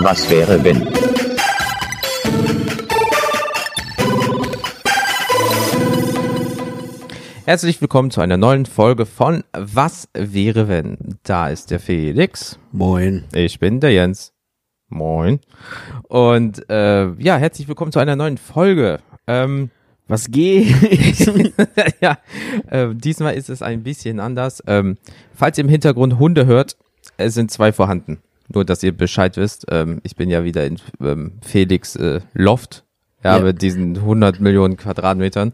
Was wäre wenn? Herzlich willkommen zu einer neuen Folge von Was wäre wenn? Da ist der Felix. Moin. Ich bin der Jens. Moin. Und äh, ja, herzlich willkommen zu einer neuen Folge. Ähm, Was geht? ja, äh, diesmal ist es ein bisschen anders. Ähm, falls ihr im Hintergrund Hunde hört, es sind zwei vorhanden. Nur, dass ihr Bescheid wisst. Ähm, ich bin ja wieder in ähm, Felix äh, Loft. Ja, Ja. mit diesen 100 Millionen Quadratmetern.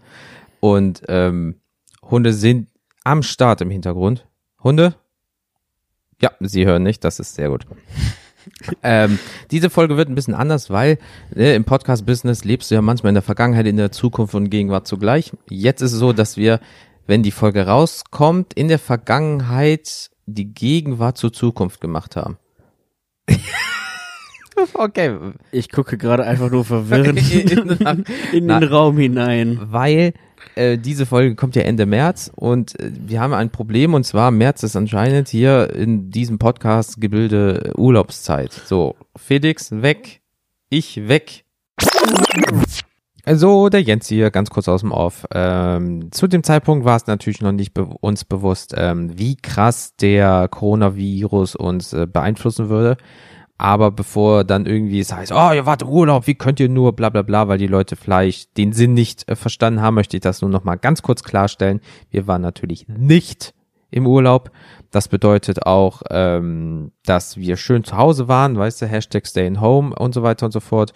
Und ähm, Hunde sind am Start im Hintergrund. Hunde? Ja, sie hören nicht, das ist sehr gut. ähm, diese Folge wird ein bisschen anders, weil ne, im Podcast-Business lebst du ja manchmal in der Vergangenheit, in der Zukunft und Gegenwart zugleich. Jetzt ist es so, dass wir, wenn die Folge rauskommt, in der Vergangenheit die Gegenwart zur Zukunft gemacht haben. okay, Ich gucke gerade einfach nur verwirrend in na- den Raum hinein. weil äh, diese Folge kommt ja Ende März und äh, wir haben ein Problem und zwar März ist anscheinend hier in diesem Podcast Gebilde Urlaubszeit. So, Felix weg, ich weg. Also, der Jens hier, ganz kurz aus dem Off. Ähm, zu dem Zeitpunkt war es natürlich noch nicht be uns bewusst, ähm, wie krass der Coronavirus uns äh, beeinflussen würde. Aber bevor dann irgendwie es heißt, oh, ihr wart im Urlaub, wie könnt ihr nur, bla bla bla, weil die Leute vielleicht den Sinn nicht äh, verstanden haben, möchte ich das nur noch mal ganz kurz klarstellen. Wir waren natürlich nicht im Urlaub. Das bedeutet auch, ähm, dass wir schön zu Hause waren, weißt du, Hashtag Stay in Home und so weiter und so fort.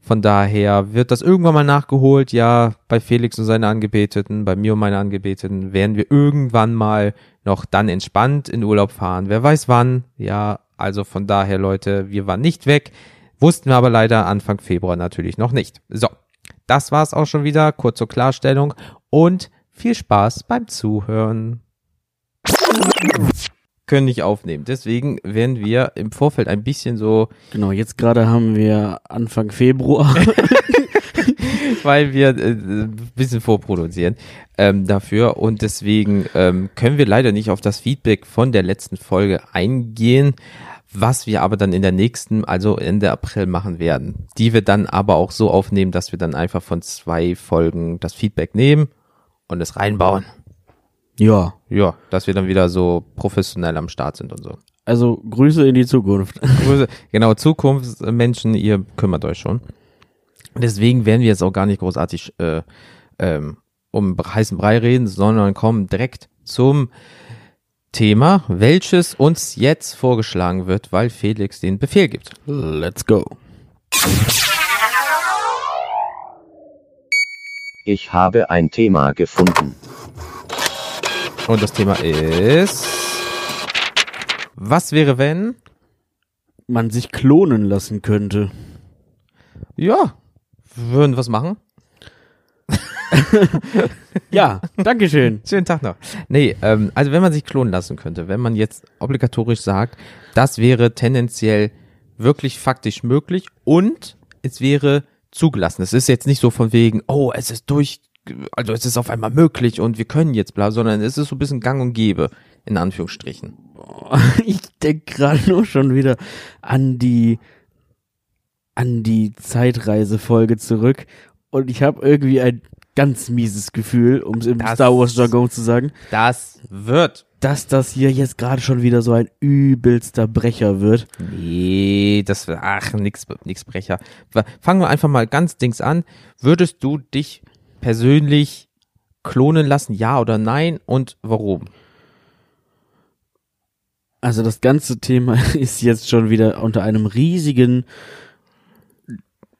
Von daher wird das irgendwann mal nachgeholt. Ja, bei Felix und seine Angebeteten, bei mir und meine Angebeteten werden wir irgendwann mal noch dann entspannt in Urlaub fahren. Wer weiß wann. Ja, also von daher, Leute, wir waren nicht weg, wussten wir aber leider Anfang Februar natürlich noch nicht. So, das war's auch schon wieder. Kurz zur Klarstellung und viel Spaß beim Zuhören können nicht aufnehmen. Deswegen werden wir im Vorfeld ein bisschen so, Genau, jetzt gerade haben wir Anfang Februar. weil wir äh, ein bisschen vorproduzieren ähm, dafür und deswegen ähm, können wir leider nicht auf das Feedback von der letzten Folge eingehen, was wir aber dann in der nächsten, also Ende April machen werden. Die wir dann aber auch so aufnehmen, dass wir dann einfach von zwei Folgen das Feedback nehmen und es reinbauen. Ja, Ja, dass wir dann wieder so professionell am Start sind und so. also Grüße in die Zukunft. Grüße. Genau, Zukunftsmenschen, ihr kümmert euch schon. Deswegen werden wir jetzt auch gar nicht großartig äh, ähm, um heißen Brei reden, sondern kommen direkt zum Thema, welches uns jetzt vorgeschlagen wird, weil Felix den Befehl gibt. Let's go. Ich habe ein Thema gefunden. Und das Thema ist, was wäre wenn? Man sich klonen lassen könnte. Ja, würden was machen? Ja, Dankeschön. Schönen Tag noch. Nee, ähm, also wenn man sich klonen lassen könnte, wenn man jetzt obligatorisch sagt, das wäre tendenziell wirklich faktisch möglich und es wäre zugelassen. Es ist jetzt nicht so von wegen, oh, es ist durch, also es ist auf einmal möglich und wir können jetzt bla, sondern es ist so ein bisschen gang und gäbe, in Anführungsstrichen. Ich denke gerade nur schon wieder an die an die Zeitreisefolge zurück und ich habe irgendwie ein ganz mieses Gefühl, um es im Das- Star Wars Jargon zu sagen, Das wird. dass das hier jetzt gerade schon wieder so ein übelster Brecher wird. Nee, das wird, ach, nix, nix Brecher. Fangen wir einfach mal ganz dings an. Würdest du dich persönlich klonen lassen, ja oder nein und warum? Also das ganze Thema ist jetzt schon wieder unter einem riesigen,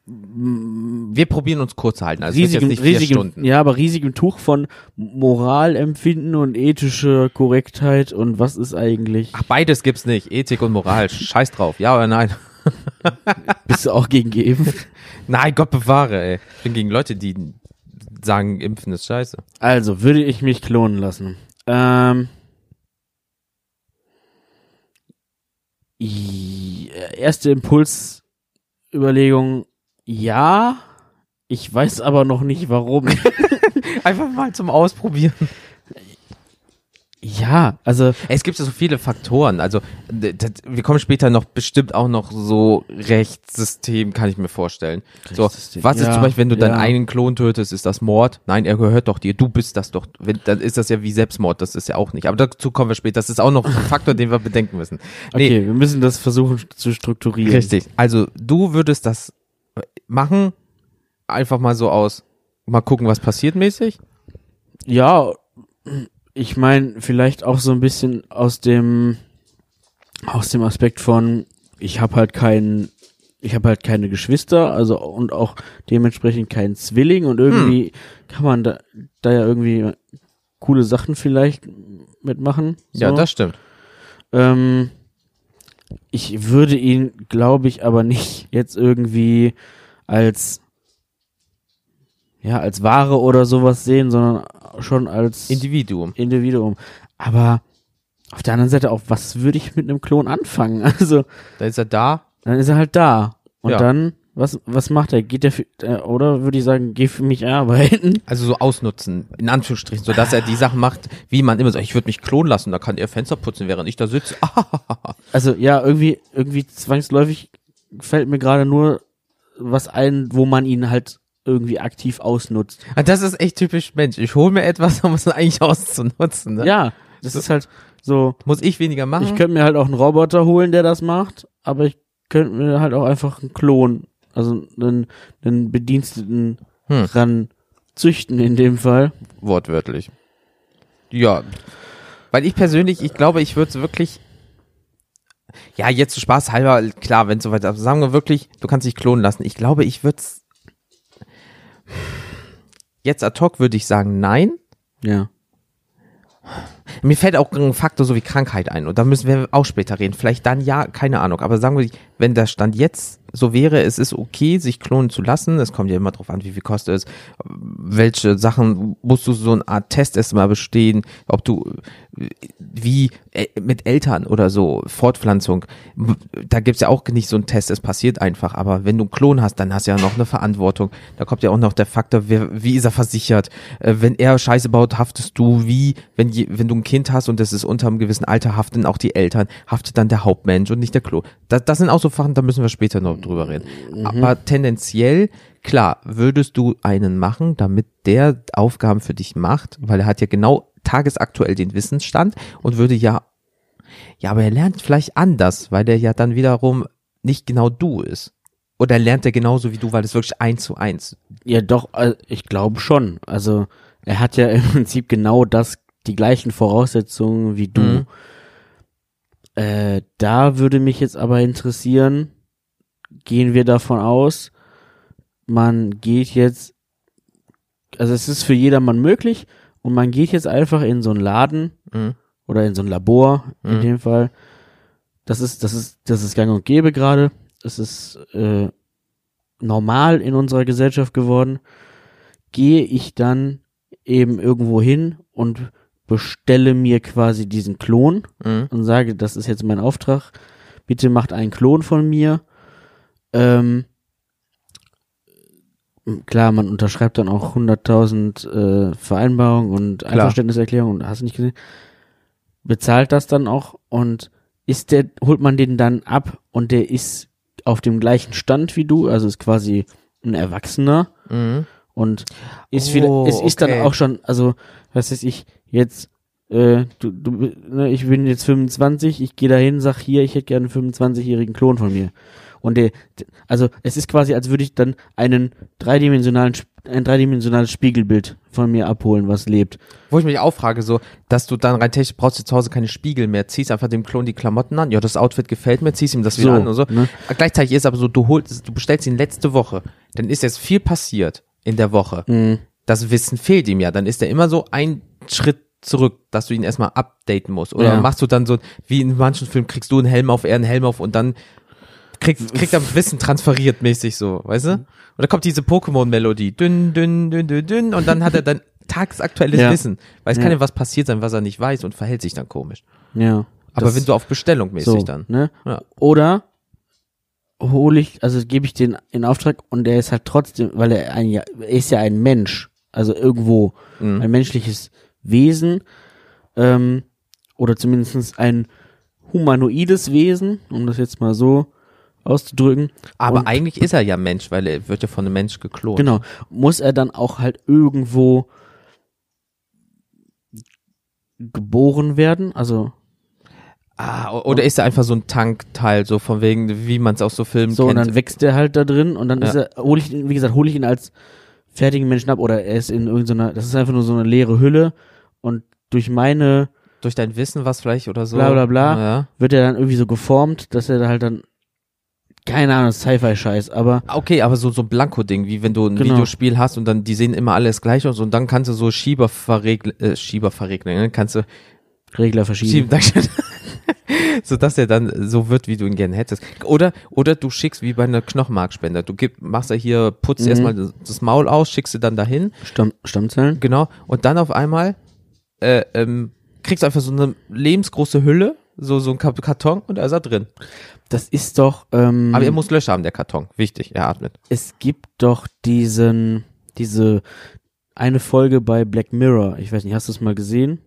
Wir probieren uns kurz zu halten. Also riesigen, jetzt nicht vier riesigen, Stunden. ja, aber riesigen Tuch von Moralempfinden und ethischer Korrektheit und was ist eigentlich? Ach, beides gibt's nicht. Ethik und Moral. Scheiß drauf. Ja oder nein? Bist du auch gegen geimpft? Nein, Gott bewahre, ey. Ich bin gegen Leute, die sagen, impfen ist scheiße. Also, würde ich mich klonen lassen. Ähm, erste Impulsüberlegung, ja. Ich weiß aber noch nicht warum. Einfach mal zum Ausprobieren. Ja, also Es gibt ja so viele Faktoren. Also d- d- wir kommen später noch bestimmt auch noch so Rechtssystem, kann ich mir vorstellen. So, was ist ja, zum Beispiel, wenn du deinen ja. eigenen Klon tötest, ist das Mord? Nein, er gehört doch dir. Du bist das doch. Wenn, dann ist das ja wie Selbstmord. Das ist ja auch nicht. Aber dazu kommen wir später. Das ist auch noch ein Faktor, den wir bedenken müssen. Nee, okay, wir müssen das versuchen zu strukturieren. richtig. Also du würdest das äh, machen, einfach mal so aus, mal gucken, was passiert mäßig. Ja, ich meine, vielleicht auch so ein bisschen aus dem aus dem Aspekt von ich habe halt keinen ich habe halt keine Geschwister, also und auch dementsprechend keinen Zwilling und irgendwie kann man da, da ja irgendwie coole Sachen vielleicht mitmachen. So. Ja, das stimmt. Ähm, ich würde ihn, glaube ich, aber nicht jetzt irgendwie als ja als Ware oder sowas sehen, sondern schon als Individuum. Individuum. Aber auf der anderen Seite auch, was würde ich mit einem Klon anfangen? Also Da ist er da. dann ist er halt da und Ja. dann was was macht er? Geht er für, äh, oder würde ich sagen, geh für mich arbeiten? Also so ausnutzen, in Anführungsstrichen, so dass er die Sachen macht, wie man immer so, ich würde mich klonen lassen, da kann er Fenster putzen, während ich da sitze. Also ja, irgendwie irgendwie zwangsläufig fällt mir gerade nur was ein, wo man ihn halt irgendwie aktiv ausnutzt. Ah, Das ist echt typisch Mensch. Ich hole mir etwas, um es eigentlich auszunutzen. Ne? Ja, das ist halt so. Muss ich weniger machen? Ich könnte mir halt auch einen Roboter holen, der das macht, aber ich könnte mir halt auch einfach einen Klon, also einen, einen Bediensteten Hm. ran züchten in dem Fall. Wortwörtlich. Ja. Weil ich persönlich, ich glaube, ich würde es wirklich. Ja, jetzt zu Spaß halber, klar, wenn es soweit ist. Sagen wir wirklich, du kannst dich klonen lassen. Ich glaube, ich würde es. Jetzt ad hoc würde ich sagen, nein. Ja. Mir fällt auch ein Faktor so wie Krankheit ein. Und da müssen wir auch später reden. Vielleicht dann ja, keine Ahnung. Aber sagen wir, wenn der Stand jetzt so wäre, es ist okay, sich klonen zu lassen. Es kommt ja immer drauf an, wie viel kostet es, welche Sachen musst du so eine Art Test erstmal bestehen, ob du wie äh, mit Eltern oder so, Fortpflanzung, da gibt's ja auch nicht so einen Test, es passiert einfach, aber wenn du einen Klon hast, dann hast du ja noch eine Verantwortung, da kommt ja auch noch der Faktor, wer, wie ist er versichert, äh, wenn er Scheiße baut, haftest du, wie, wenn, wenn du ein Kind hast und das ist unter einem gewissen Alter, haften auch die Eltern, haftet dann der Hauptmensch und nicht der Klon. Das, das sind auch so Sachen, da müssen wir später noch drüber reden. Aber tendenziell, klar, würdest du einen machen, damit der Aufgaben für dich macht, weil er hat ja genau tagesaktuell den Wissensstand und würde ja, ja, aber er lernt vielleicht anders, weil der ja dann wiederum nicht genau du ist. Oder lernt er genauso wie du, weil es wirklich eins zu eins. Ja, doch, äh, ich glaube schon. Also er hat ja im Prinzip genau das, die gleichen Voraussetzungen wie du. Mhm. Äh, da würde mich jetzt aber interessieren, gehen wir davon aus, man geht jetzt, also es ist für jedermann möglich und man geht jetzt einfach in so einen Laden Mhm. oder in so ein Labor in Mhm. dem Fall. Das ist, das ist, das ist gang und gäbe gerade. Es ist äh, normal in unserer Gesellschaft geworden. Gehe ich dann eben irgendwo hin und bestelle mir quasi diesen Klon Mhm. und sage, das ist jetzt mein Auftrag. Bitte macht einen Klon von mir. Ähm, klar, man unterschreibt dann auch 100.000 äh, Vereinbarungen und Einverständniserklärungen und hast du nicht gesehen. Bezahlt das dann auch und ist der, holt man den dann ab und der ist auf dem gleichen Stand wie du, also ist quasi ein Erwachsener Mhm. und ist Oh, wieder, es ist dann okay. auch schon, also was weiß ich, jetzt, äh, du, du, ne, ich bin jetzt 25, ich gehe dahin, sag hier, ich hätte gerne einen 25-jährigen Klon von mir. Und der, also es ist quasi, als würde ich dann einen dreidimensionalen, ein dreidimensionales Spiegelbild von mir abholen, was lebt. Wo ich mich auch frage, so, dass du dann rein technisch brauchst du zu Hause keine Spiegel mehr, ziehst einfach dem Klon die Klamotten an, ja, das Outfit gefällt mir, ziehst ihm das wieder So, an und so. ne? Gleichzeitig ist aber so, du holst, du bestellst ihn letzte Woche, dann ist jetzt viel passiert in der Woche. Mhm. Das Wissen fehlt ihm ja, dann ist er immer so ein Schritt zurück, dass du ihn erstmal updaten musst. Oder Ja. machst du dann so, wie in manchen Filmen, kriegst du einen Helm auf, er einen Helm auf und dann kriegt, kriegt er Wissen transferiert mäßig so, weißt du? Da kommt diese Pokémon-Melodie, dünn, dünn, dünn, dünn, dünn, und dann hat er dann tagesaktuelles Ja. Wissen. Weil es Ja. kann ja was passiert sein, was er nicht weiß und verhält sich dann komisch. Ja. Aber wenn du auf Bestellung mäßig so, dann. Ne? Ja. Oder hole ich, also gebe ich den in Auftrag und der ist halt trotzdem, weil er ein, ja- er ist ja ein Mensch, also irgendwo Mhm. ein menschliches Wesen, ähm, oder zumindest ein humanoides Wesen, um das jetzt mal so auszudrücken. Aber Und- eigentlich ist er ja Mensch, weil er wird ja von einem Mensch geklont. Genau. Muss er dann auch halt irgendwo geboren werden? Also Ah, oder ist er einfach so ein Tankteil, so von wegen, wie man es aus so Filmen so, und kennt. dann wächst er halt da drin und dann Ja. ist er, hole ich, ihn- wie gesagt, hole ich ihn als fertigen Menschen ab oder er ist in irgendeiner, das ist einfach nur so eine leere Hülle und durch meine Durch dein Wissen was vielleicht oder so. Bla, bla, bla. Ja. wird er dann irgendwie so geformt, dass er da halt dann, keine Ahnung, Sci-Fi-Scheiß, aber Okay, aber so so ein Blanko-Ding, wie wenn du ein Genau. Videospiel hast und dann die sehen immer alles gleich aus und dann kannst du so Schieber verregeln, äh, Schieber verregeln, ne? kannst du Regler verschieben. schieben, so dass er dann so wird, wie du ihn gerne hättest. Oder oder du schickst wie bei einer Knochenmarkspender. Du gib, machst ja hier, putzt Mhm. erstmal das, das Maul aus, schickst du dann dahin, Stamm, Stammzellen? genau, und dann auf einmal äh, ähm, kriegst einfach so eine lebensgroße Hülle, so so ein Karton und da ist er drin. Das ist doch, ähm, Aber er muss Löcher haben, der Karton. Wichtig, er atmet. es gibt doch diesen, diese, eine Folge bei Black Mirror, ich weiß nicht, hast du es mal gesehen?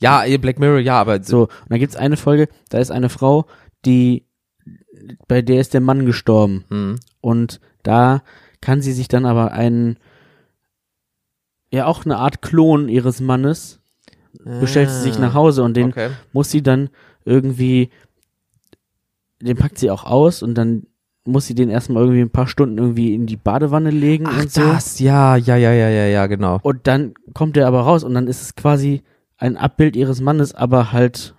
Ja, Black Mirror, ja, aber So, und dann gibt's eine Folge, da ist eine Frau, die, bei der ist der Mann gestorben. Hm. Und da kann sie sich dann aber einen, ja auch eine Art Klon ihres Mannes, bestellt sie sich nach Hause und den Okay. muss sie dann irgendwie, den packt sie auch aus und dann muss sie den erstmal irgendwie ein paar Stunden irgendwie in die Badewanne legen Ach, und so. das, ja, ja, ja, ja, ja, ja, genau. Und dann kommt er aber raus und dann ist es quasi ein Abbild ihres Mannes, aber halt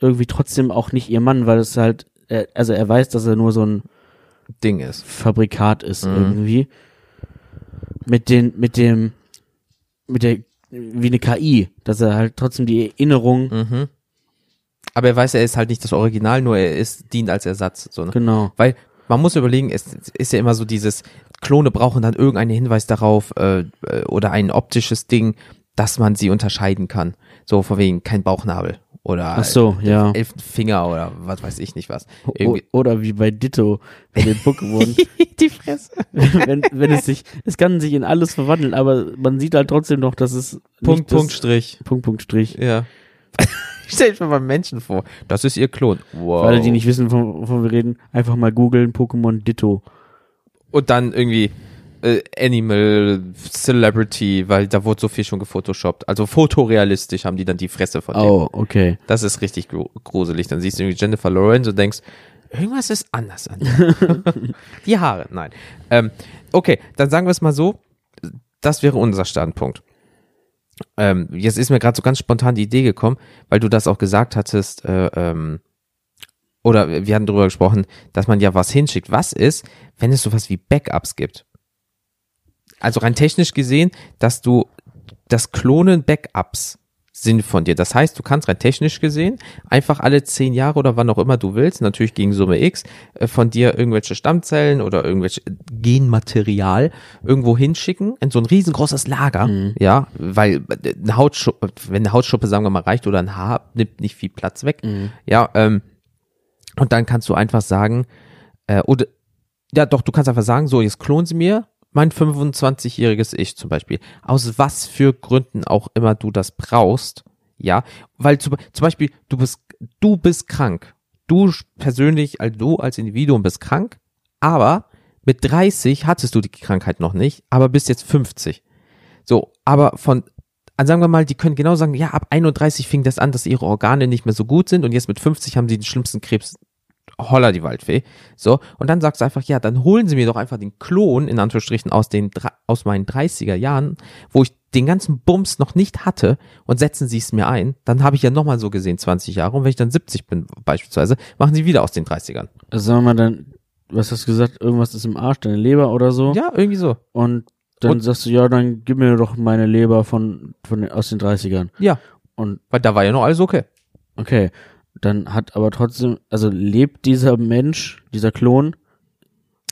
irgendwie trotzdem auch nicht ihr Mann, weil es halt, also er weiß, dass er nur so ein Ding ist. Fabrikat ist Mhm. irgendwie. Mit den, mit dem, mit der, wie eine KI, dass er halt trotzdem die Erinnerung, Mhm. Aber er weiß, er ist halt nicht das Original, nur er ist, dient als Ersatz. So, ne? genau. Weil man muss überlegen, es ist ja immer so dieses, Klone brauchen dann irgendeinen Hinweis darauf äh, äh, oder ein optisches Ding, dass man sie unterscheiden kann. So von wegen kein Bauchnabel oder Ach so, ja. elf Finger oder was weiß ich nicht was. Irgendwie. oder wie bei Ditto, bei den Pokémon, Die Fresse. wenn, wenn es sich, es kann sich in alles verwandeln, aber man sieht halt trotzdem noch, dass es Punkt, Punkt, Strich. Punkt, Punkt, Strich. Ja. Stell dir mal Menschen vor. Das ist ihr Klon. Wow. Für alle, die nicht wissen, wovon wir reden, einfach mal googeln, Pokémon Ditto. Und dann irgendwie äh, Animal Celebrity, weil da wurde so viel schon gefotoshoppt. Also fotorealistisch haben die dann die Fresse von dem. Oh, okay. Das ist richtig gru- gruselig. Dann siehst du irgendwie Jennifer Lawrence und denkst, irgendwas ist anders an dir. die Haare, nein. Ähm, okay, dann sagen wir es mal so. Das wäre unser Standpunkt. Ähm, jetzt ist mir gerade so ganz spontan die Idee gekommen, weil du das auch gesagt hattest, äh, ähm, oder wir hatten darüber gesprochen, dass man ja was hinschickt. Was ist, wenn es sowas wie Backups gibt? Also rein technisch gesehen, dass du das Klonen Backups sind von dir. Das heißt, du kannst rein technisch gesehen einfach alle zehn Jahre oder wann auch immer du willst, natürlich gegen Summe X, äh, von dir irgendwelche Stammzellen oder irgendwelche Genmaterial irgendwo hinschicken in so ein riesengroßes Lager, ja, weil äh, eine Hautschuppe, wenn eine Hautschuppe, sagen wir mal, reicht oder ein Haar, nimmt nicht viel Platz weg, ja, ähm, und dann kannst du einfach sagen, äh, oder, ja doch, du kannst einfach sagen, so, jetzt klonen sie mir mein 25-jähriges Ich zum Beispiel. Aus was für Gründen auch immer du das brauchst, ja, weil zum, zum Beispiel, du bist, du bist krank. Du persönlich, also du als Individuum bist krank, aber mit 30 hattest du die Krankheit noch nicht, aber bist jetzt 50. So, aber von, sagen wir mal, die können genau sagen, ja, ab 31 fing das an, dass ihre Organe nicht mehr so gut sind und jetzt mit 50 haben sie den schlimmsten Krebs. Holla die Waldfee. So, und dann sagst du einfach, ja, dann holen sie mir doch einfach den Klon, in Anführungsstrichen, aus den, aus meinen 30er Jahren, wo ich den ganzen Bums noch nicht hatte und setzen sie es mir ein. Dann habe ich ja nochmal so gesehen 20 Jahre und wenn ich dann 70 bin, beispielsweise, machen sie wieder aus den 30ern. Also sagen wir mal dann, was hast du gesagt, irgendwas ist im Arsch, deine Leber oder so. Ja, irgendwie so. Und dann Und- sagst du, ja, dann gib mir doch meine Leber von, von aus den 30ern. Ja, Und weil da war ja noch alles okay. okay, dann hat aber trotzdem, also lebt dieser Mensch, dieser Klon,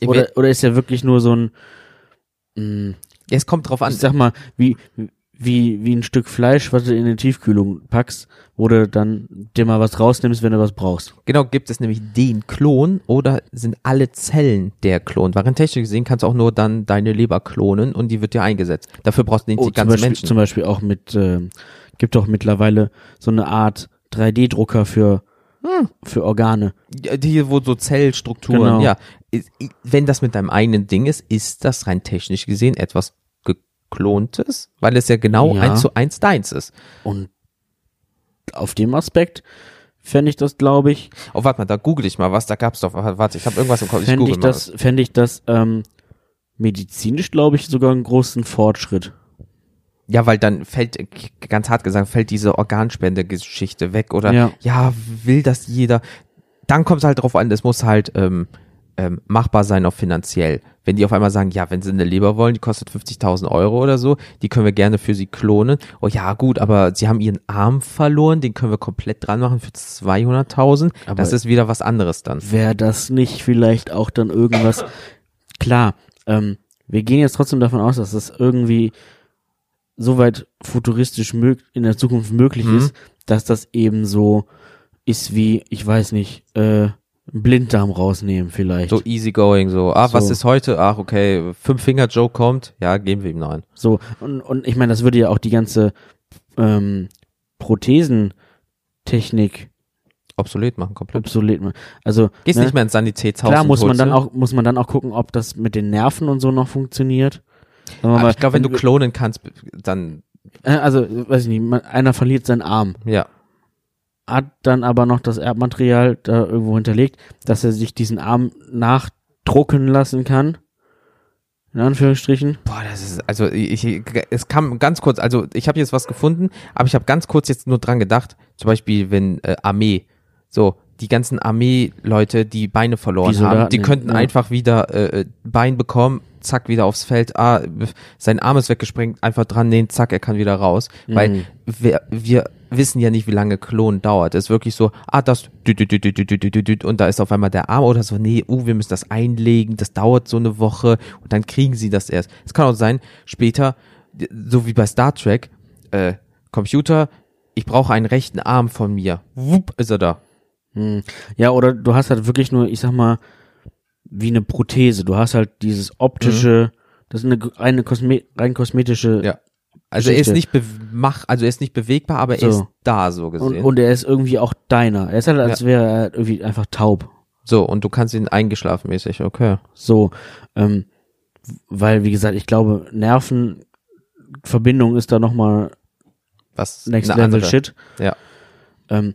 oder, oder ist er wirklich nur so ein, mh, Es kommt drauf an. ich sag mal, wie, wie, wie ein Stück Fleisch, was du in die Tiefkühlung packst, wo du dann dir mal was rausnimmst, wenn du was brauchst. Genau, gibt es nämlich den Klon oder sind alle Zellen der Klon? Weil rein technisch gesehen kannst du auch nur dann deine Leber klonen und die wird dir eingesetzt. Dafür brauchst du den Oh, die ganzen Beispiel, Menschen. zum Beispiel auch mit, äh, gibt doch mittlerweile so eine Art 3D-Drucker für, Hm. für Organe. Ja, die, wo so Zellstrukturen, Genau. ja. Wenn das mit deinem eigenen Ding ist, ist das rein technisch gesehen etwas geklontes, weil es ja genau Ja. eins zu eins deins ist. Und auf dem Aspekt fände ich das, glaube ich, Oh, warte mal, da google ich mal was, da gab's doch, warte, ich habe irgendwas im Kopf, ich fände google ich mal das, fände ich das ähm, medizinisch, glaube ich, sogar einen großen Fortschritt. Ja, weil dann fällt, ganz hart gesagt, fällt diese Organspendegeschichte weg oder Ja. ja, will das jeder. Dann kommt es halt drauf an, es muss halt ähm, ähm, machbar sein, auch finanziell. Wenn die auf einmal sagen, ja, wenn sie eine Leber wollen, die kostet 50.000 Euro oder so, die können wir gerne für sie klonen. Oh ja, gut, aber sie haben ihren Arm verloren, den können wir komplett dran machen für 200.000. Aber- Das ist wieder was anderes dann. Wäre das nicht vielleicht auch dann irgendwas, klar, ähm, wir gehen jetzt trotzdem davon aus, dass das irgendwie soweit futuristisch in der Zukunft möglich Mhm. ist, dass das eben so ist wie, ich weiß nicht, äh, Blinddarm rausnehmen vielleicht. So easygoing, so, ah, was So. ist heute? Ach, okay, Fünf-Finger-Joe kommt, ja, geben wir ihm noch einen. So, und, und ich meine, das würde ja auch die ganze ähm, Prothesentechnik Obsolet machen, komplett. obsolet machen. Also Gehst ne, nicht mehr ins Sanitätshaus. klar muss man dann auch muss man dann auch gucken, ob das mit den Nerven und so noch funktioniert. Aber ich glaube, wenn du klonen kannst, dann, äh, also weiß ich nicht, einer verliert seinen Arm, ja. hat dann aber noch das Erbmaterial da irgendwo hinterlegt, dass er sich diesen Arm nachdrucken lassen kann. In Anführungsstrichen. Boah, das ist, also ich, ich- es kam ganz kurz, also ich habe jetzt was gefunden, aber ich habe ganz kurz jetzt nur dran gedacht, zum Beispiel, wenn äh, Armee, so, die ganzen Armee-Leute, die Beine verloren Die haben, die könnten ja. einfach wieder äh, Bein bekommen, zack, wieder aufs Feld, ah, sein Arm ist weggesprengt, einfach dran nähen, zack, er kann wieder raus. Mhm. Weil wir, wir wissen ja nicht, wie lange Klon dauert. Es ist wirklich so, ah, das und da ist auf einmal der Arm oder so, nee, uh, wir müssen das einlegen, das dauert so eine Woche und dann kriegen sie das erst. Es kann auch sein, später, so wie bei Star Trek, äh, Computer, ich brauche einen rechten Arm von mir. Wupp, ist er da. Ja, oder du hast halt wirklich nur, ich sag mal, wie eine Prothese. Du hast halt dieses optische, das ist eine reine Kosme rein kosmetische Ja. Also er ist Geschichte. nicht mach, also er ist nicht bewegbar, aber er So. ist da so und, gesehen. und er ist irgendwie auch deiner. Er ist halt, als wäre er irgendwie einfach taub. so, und du kannst ihn eingeschlafen mäßig, okay. So, ähm, weil, wie gesagt, ich glaube, Nervenverbindung ist da nochmal Was Next eine Level andere. Shit. Ja. Ähm,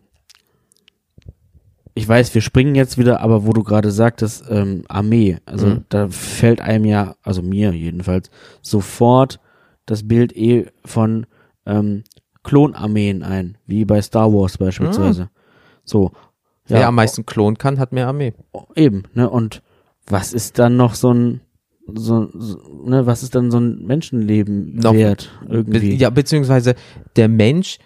ich weiß, wir springen jetzt wieder, aber wo du gerade sagtest, ähm, Armee, also Mhm. da fällt einem ja, also mir jedenfalls, sofort das Bild eh von ähm, Klonarmeen ein, wie bei Star Wars beispielsweise. So. Wer am meisten klonen kann, hat mehr Armee. Eben, ne? Und was ist dann noch so ein, so, so ne, was ist dann so ein Menschenleben Noch- wert Be irgendwie? ja, beziehungsweise der Mensch,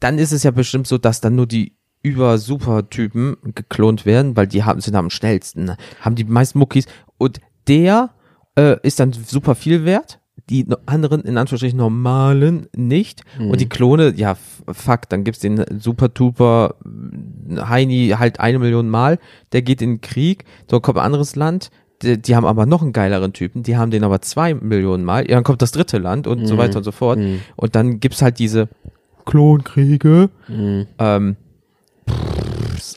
dann ist es ja bestimmt so, dass dann nur die über-Super-Typen geklont werden, weil die haben, sind am schnellsten, ne? haben die meisten Muckis und der äh, ist dann super viel wert, die anderen, in Anführungsstrichen, normalen nicht Mhm. und die Klone, ja, fuck, dann gibt's den super-tuper Heini halt eine Million Mal, der geht in den Krieg, so kommt ein anderes Land, die, die haben aber noch einen geileren Typen, die haben den aber zwei Millionen Mal, ja, dann kommt das dritte Land und so Mhm. weiter und so fort. Mhm. Und dann gibt's halt diese Klonkriege. Mhm. Ähm,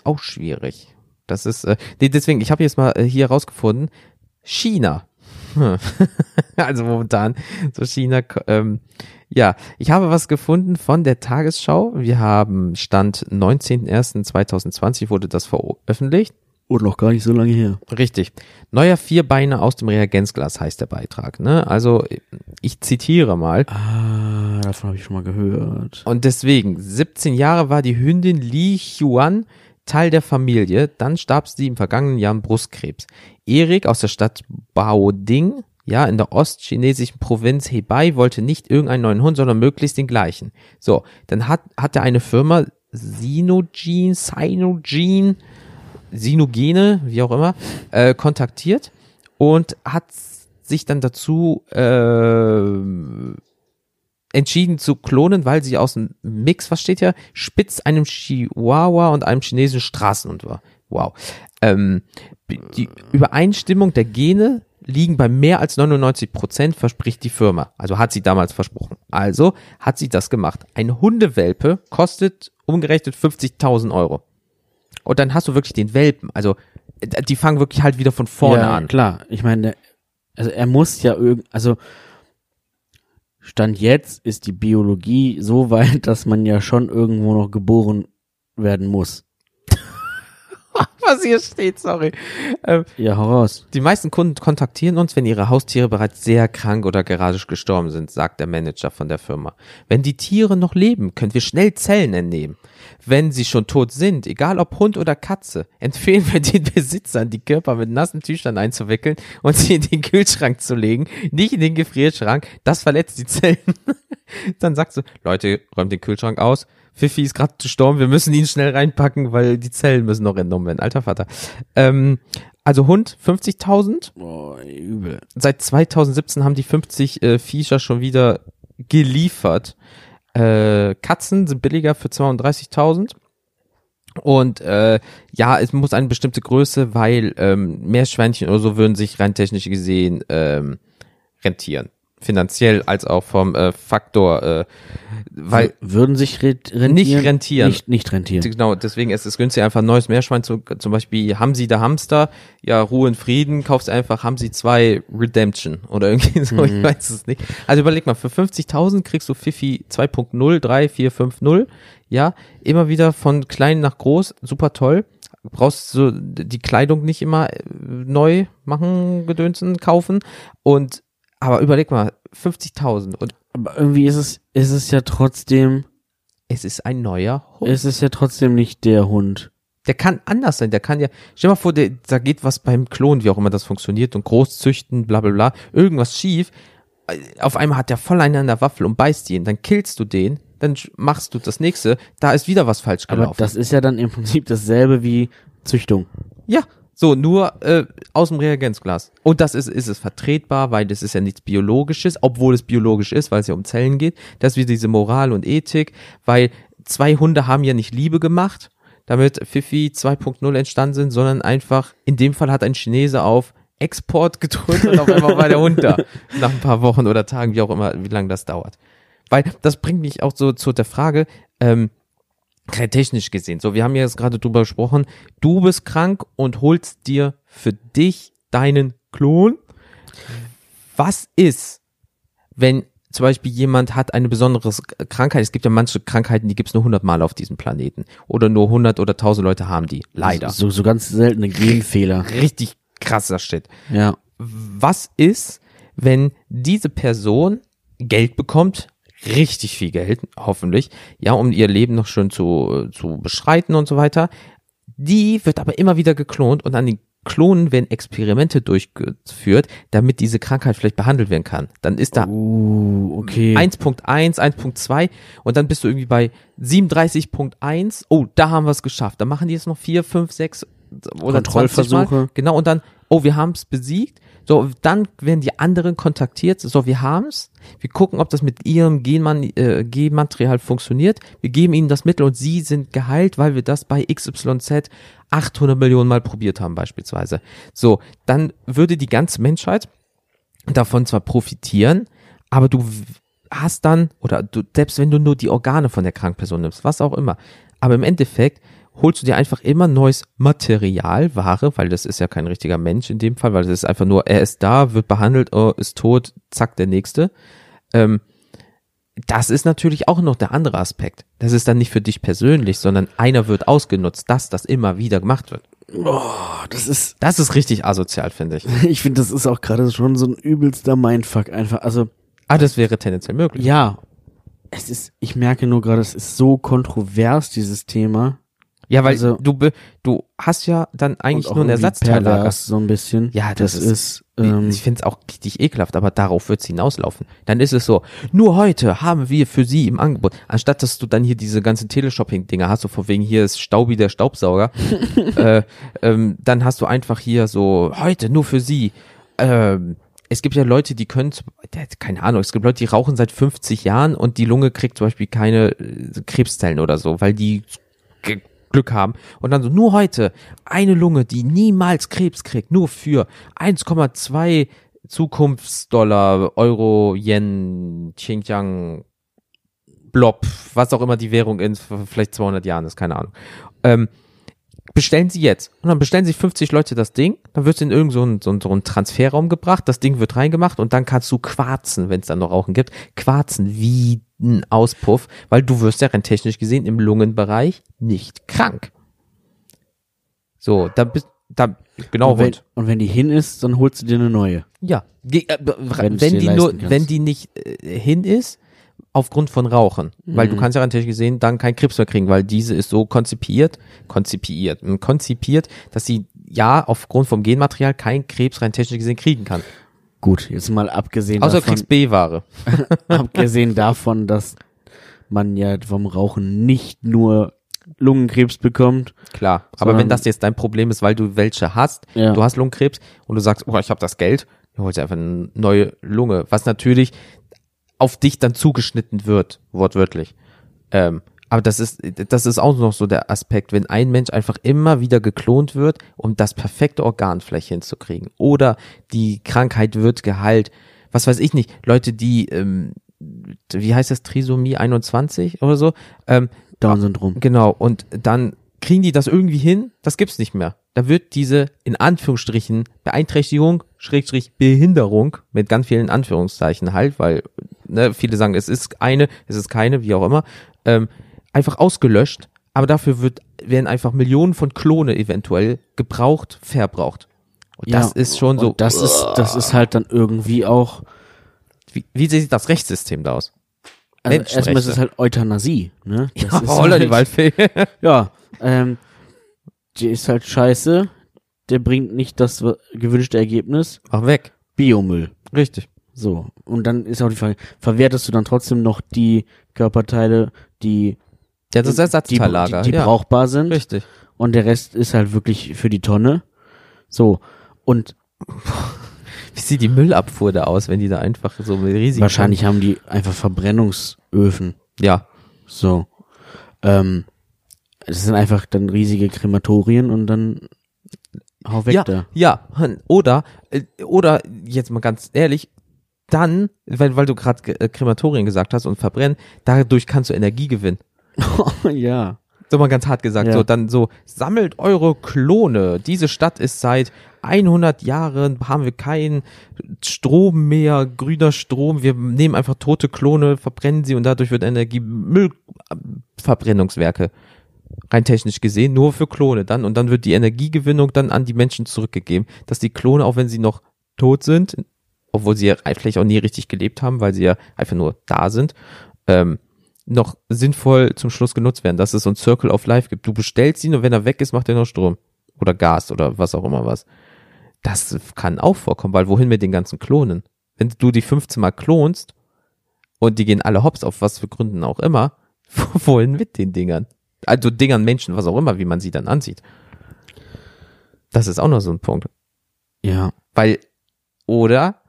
auch schwierig. Das ist, äh, nee, deswegen, ich habe jetzt mal äh, hier rausgefunden, China. Hm. also momentan, so China, ähm, ja, ich habe was gefunden von der Tagesschau. Wir haben Stand 19.01.2020 wurde das veröffentlicht. Und noch gar nicht so lange her. Richtig. Neuer Vierbeiner aus dem Reagenzglas heißt der Beitrag. Ne? Also ich zitiere mal. Ah, davon habe ich schon mal gehört. Und deswegen, 17 Jahre war die Hündin Li Xuan Teil der Familie, dann starb sie im vergangenen Jahr an Brustkrebs. Erik aus der Stadt Baoding, ja, in der ostchinesischen Provinz Hebei, wollte nicht irgendeinen neuen Hund, sondern möglichst den gleichen. So, dann hat, hat er eine Firma, Sinogene, Sinogene, Sinogene, wie auch immer, äh, kontaktiert und hat sich dann dazu äh, entschieden zu klonen, weil sie aus dem Mix, was steht hier, Spitz, einem Chihuahua und einem chinesischen Straßenhund war. Wow. Ähm, die Übereinstimmung der Gene liegen bei mehr als 99 Prozent, verspricht die Firma. Also hat sie damals versprochen. Also hat sie das gemacht. Ein Hundewelpe kostet umgerechnet 50.000 Euro. Und dann hast du wirklich den Welpen. Also die fangen wirklich halt wieder von vorne ja, an. klar. Ich meine, also er muss ja irgend, also Stand jetzt ist die Biologie so weit, dass man ja schon irgendwo noch geboren werden muss. was hier steht, sorry. Ähm, Ja, hau raus. die meisten Kunden kontaktieren uns, wenn ihre Haustiere bereits sehr krank oder gerade gestorben sind, sagt der Manager von der Firma. Wenn die Tiere noch leben, können wir schnell Zellen entnehmen. Wenn sie schon tot sind, egal ob Hund oder Katze, empfehlen wir den Besitzern, die Körper mit nassen Tüchern einzuwickeln und sie in den Kühlschrank zu legen, nicht in den Gefrierschrank. Das verletzt die Zellen. Dann sagst du, Leute, räumt den Kühlschrank aus. Fifi ist gerade gestorben, wir müssen ihn schnell reinpacken, weil die Zellen müssen noch entnommen werden. Alter Vater. Ähm, also Hund 50.000. Boah, übel. Seit 2017 haben die 50 äh, Viecher schon wieder geliefert. Äh, Katzen sind billiger für 32.000. Und äh, ja, es muss eine bestimmte Größe, weil ähm, Meerschweinchen oder so würden sich rein technisch gesehen ähm, rentieren. Finanziell als auch vom äh, Faktor, äh, weil Würden sich re rentieren? Nicht rentieren. Nicht, nicht rentieren. Genau, deswegen ist es günstig, einfach ein neues Meerschwein zu, zum Beispiel haben sie der Hamster, ja, Ruhe in Frieden, kaufst einfach, haben sie zwei Redemption oder irgendwie so, ich weiß es nicht. Also überleg mal, für 50.000 kriegst du Fifi 2.0, 3, 4, 5, 0, ja, immer wieder von klein nach groß, super toll. Brauchst du die Kleidung nicht immer äh, neu machen, gedönsen, kaufen und aber überleg mal, 50.000 und Aber irgendwie ist es, ist es ja trotzdem, es ist ein neuer Hund. ist es ja trotzdem nicht der Hund. Der kann anders sein, der kann ja, stell mal vor, der, da geht was beim Klon, wie auch immer das funktioniert, und Großzüchten, bla bla bla, irgendwas schief. Auf einmal hat der voll einen an der Waffel und beißt ihn, dann killst du den, dann machst du das nächste, da ist wieder was falsch Aber gelaufen. das ist ja dann im Prinzip dasselbe wie Züchtung. ja, so, nur äh, aus dem Reagenzglas. Und das ist, ist es vertretbar, weil das ist ja nichts Biologisches, obwohl es biologisch ist, weil es ja um Zellen geht. Das ist wieder diese Moral und Ethik, weil zwei Hunde haben ja nicht Liebe gemacht, damit Fifi 2.0 entstanden sind, sondern einfach, in dem Fall hat ein Chinese auf Export gedrückt und auf einmal war der Hund da. Nach ein paar Wochen oder Tagen, wie auch immer, wie lange das dauert. Weil das bringt mich auch so zu der Frage, ähm, rein technisch gesehen. So, wir haben ja jetzt gerade drüber gesprochen. Du bist krank und holst dir für dich deinen Klon. Was ist, wenn zum Beispiel jemand hat eine besondere Krankheit? Es gibt ja manche Krankheiten, die gibt es nur 100 Mal auf diesem Planeten. Oder nur 100 oder 1000 Leute haben die. Leider. So, so ganz seltene Genfehler. Richtig krasser Shit Ja. was ist, wenn diese Person Geld bekommt, richtig viel Geld, hoffentlich, ja, um ihr Leben noch schön zu, zu beschreiten und so weiter. Die wird aber immer wieder geklont und an den Klonen werden Experimente durchgeführt, damit diese Krankheit vielleicht behandelt werden kann. Dann ist da Uh, okay. 1.1, 1.2 und dann bist du irgendwie bei 37.1. Oh, da haben wir es geschafft. Dann machen die jetzt noch 4, 5, 6 oder 20 Mal. Kontrollversuche. Genau, und dann, oh, wir haben es besiegt. So, dann werden die anderen kontaktiert. So, wir haben es. Wir gucken, ob das mit ihrem Genman äh, Genmaterial funktioniert. Wir geben ihnen das Mittel und sie sind geheilt, weil wir das bei XYZ 800 Millionen Mal probiert haben beispielsweise. So, dann würde die ganze Menschheit davon zwar profitieren, aber du hast dann, oder du, selbst wenn du nur die Organe von der Krankperson nimmst, was auch immer, aber im Endeffekt holst du dir einfach immer neues Material, Ware, weil das ist ja kein richtiger Mensch in dem Fall, weil das ist einfach nur, er ist da, wird behandelt, oh, ist tot, zack, der nächste. Ähm, das ist natürlich auch noch der andere Aspekt. Das ist dann nicht für dich persönlich, sondern einer wird ausgenutzt, dass das immer wieder gemacht wird. Oh, das ist, Das ist richtig asozial, finde ich. ich finde, das ist auch gerade schon so ein übelster Mindfuck einfach. Also, Ah, das wäre tendenziell möglich. ja. Es ist, ich merke nur gerade, es ist so kontrovers, dieses Thema. Ja, weil Also- du du hast ja dann eigentlich nur ein Ersatzteillager. so ein bisschen. Ja, das das, ist- ähm, ich finde es auch richtig ekelhaft, aber darauf wird es hinauslaufen. Dann ist es so, nur heute haben wir für Sie im Angebot, anstatt dass du dann hier diese ganzen Teleshopping-Dinger hast, so von wegen hier ist Staubi der Staubsauger, äh, ähm, dann hast du einfach hier so, heute nur für Sie, ähm, es gibt ja Leute, die können, keine Ahnung, es gibt Leute, die rauchen seit 50 Jahren und die Lunge kriegt zum Beispiel keine äh, Krebszellen oder so, weil die Glück haben. Und dann so, nur heute eine Lunge, die niemals Krebs kriegt, nur für 1,2 Zukunftsdollar, Euro, Yen, Xinjiang, Blob, was auch immer die Währung in vielleicht 200 Jahren ist, keine Ahnung. Ähm, bestellen Sie jetzt. Und dann bestellen sich 50 Leute das Ding, dann wird es in irgendeinen so so einen Transferraum gebracht, das Ding wird reingemacht und dann kannst du quarzen, wenn es dann noch Rauchen gibt, quarzen wie ein Auspuff, weil du wirst ja rein technisch gesehen im Lungenbereich nicht krank. So, da bist da genau und, wenn, rund. und wenn die hin ist, dann holst du dir eine neue. Ja, die, äh, Wenn wenn, die nur, kannst. wenn die nicht äh, hin ist, aufgrund von Rauchen, weil du Mhm. kannst ja natürlich gesehen dann keinen Krebs mehr kriegen, weil diese ist so konzipiert, konzipiert, konzipiert, dass sie ja aufgrund vom Genmaterial keinen Krebs rein technisch gesehen kriegen kann. Gut, jetzt mal abgesehen Außer davon, kriegst B-Ware. abgesehen davon, dass man ja vom Rauchen nicht nur Lungenkrebs bekommt. Klar, aber wenn das jetzt dein Problem ist, weil du welche hast, Ja. du hast Lungenkrebs und du sagst, oh, ich habe das Geld, holst du einfach eine neue Lunge, was natürlich auf dich dann zugeschnitten wird, wortwörtlich. Ähm, aber das ist, das ist auch noch so der Aspekt, wenn ein Mensch einfach immer wieder geklont wird, um das perfekte Organ vielleicht hinzukriegen. Oder die Krankheit wird geheilt. Was weiß ich nicht. Leute, die, ähm, wie heißt das, Trisomie 21 oder so, ähm, Down-Syndrom. Genau, und dann kriegen die das irgendwie hin, das gibt's nicht mehr. Da wird diese, in Anführungsstrichen, Beeinträchtigung, Schrägstrich, Behinderung, mit ganz vielen Anführungszeichen halt, weil ne, viele sagen, es ist eine, es ist keine, wie auch immer, ähm, einfach ausgelöscht, aber dafür wird, werden einfach Millionen von Klone eventuell gebraucht, verbraucht. Und das Ja, ist schon so, das ist, das ist halt dann irgendwie auch, wie, wie sieht das Rechtssystem da aus? also erstmal ist es halt Euthanasie, ne? Das Ja, ist holla, die halt, Waldfee. Ja, ähm, die ist halt scheiße, der bringt nicht das gewünschte Ergebnis, Mach weg. Biomüll. Richtig. So, und dann ist auch die Frage, verwertest du dann trotzdem noch die Körperteile, die, Ja, das ist die, Ersatzteillager. die, die ja, brauchbar sind richtig. und der Rest ist halt wirklich für die Tonne. So, und Wie sieht die Müllabfuhr da aus, wenn die da einfach so mit riesigen wahrscheinlich haben die einfach Verbrennungsöfen. Ja, So. Ähm, es sind einfach dann riesige Krematorien und dann hau weg ja, da. ja. Oder äh, oder jetzt mal ganz ehrlich, dann, weil, weil du gerade äh, Krematorien gesagt hast und verbrennen, dadurch kannst du Energie gewinnen. ja. So mal ganz hart gesagt, Ja. so dann so sammelt eure Klone. Diese Stadt ist seit 100 Jahren haben wir keinen Strom mehr, grüner Strom. Wir nehmen einfach tote Klone, verbrennen sie und dadurch wird Energie Müllverbrennungswerke rein technisch gesehen nur für Klone dann und dann wird die Energiegewinnung dann an die Menschen zurückgegeben, dass die Klone auch wenn sie noch tot sind, obwohl sie ja vielleicht auch nie richtig gelebt haben, weil sie ja einfach nur da sind, ähm, noch sinnvoll zum Schluss genutzt werden, dass es so ein Circle of Life gibt. Du bestellst ihn und wenn er weg ist, macht er noch Strom. Oder Gas oder was auch immer was. Das kann auch vorkommen, weil wohin mit den ganzen Klonen? Wenn du die 15 mal klonst und die gehen alle hops auf was für Gründen auch immer, wohin mit den Dingern? Also Dingern, Menschen, was auch immer, wie man sie dann ansieht. Das ist auch noch so ein Punkt. Ja. Weil, oder,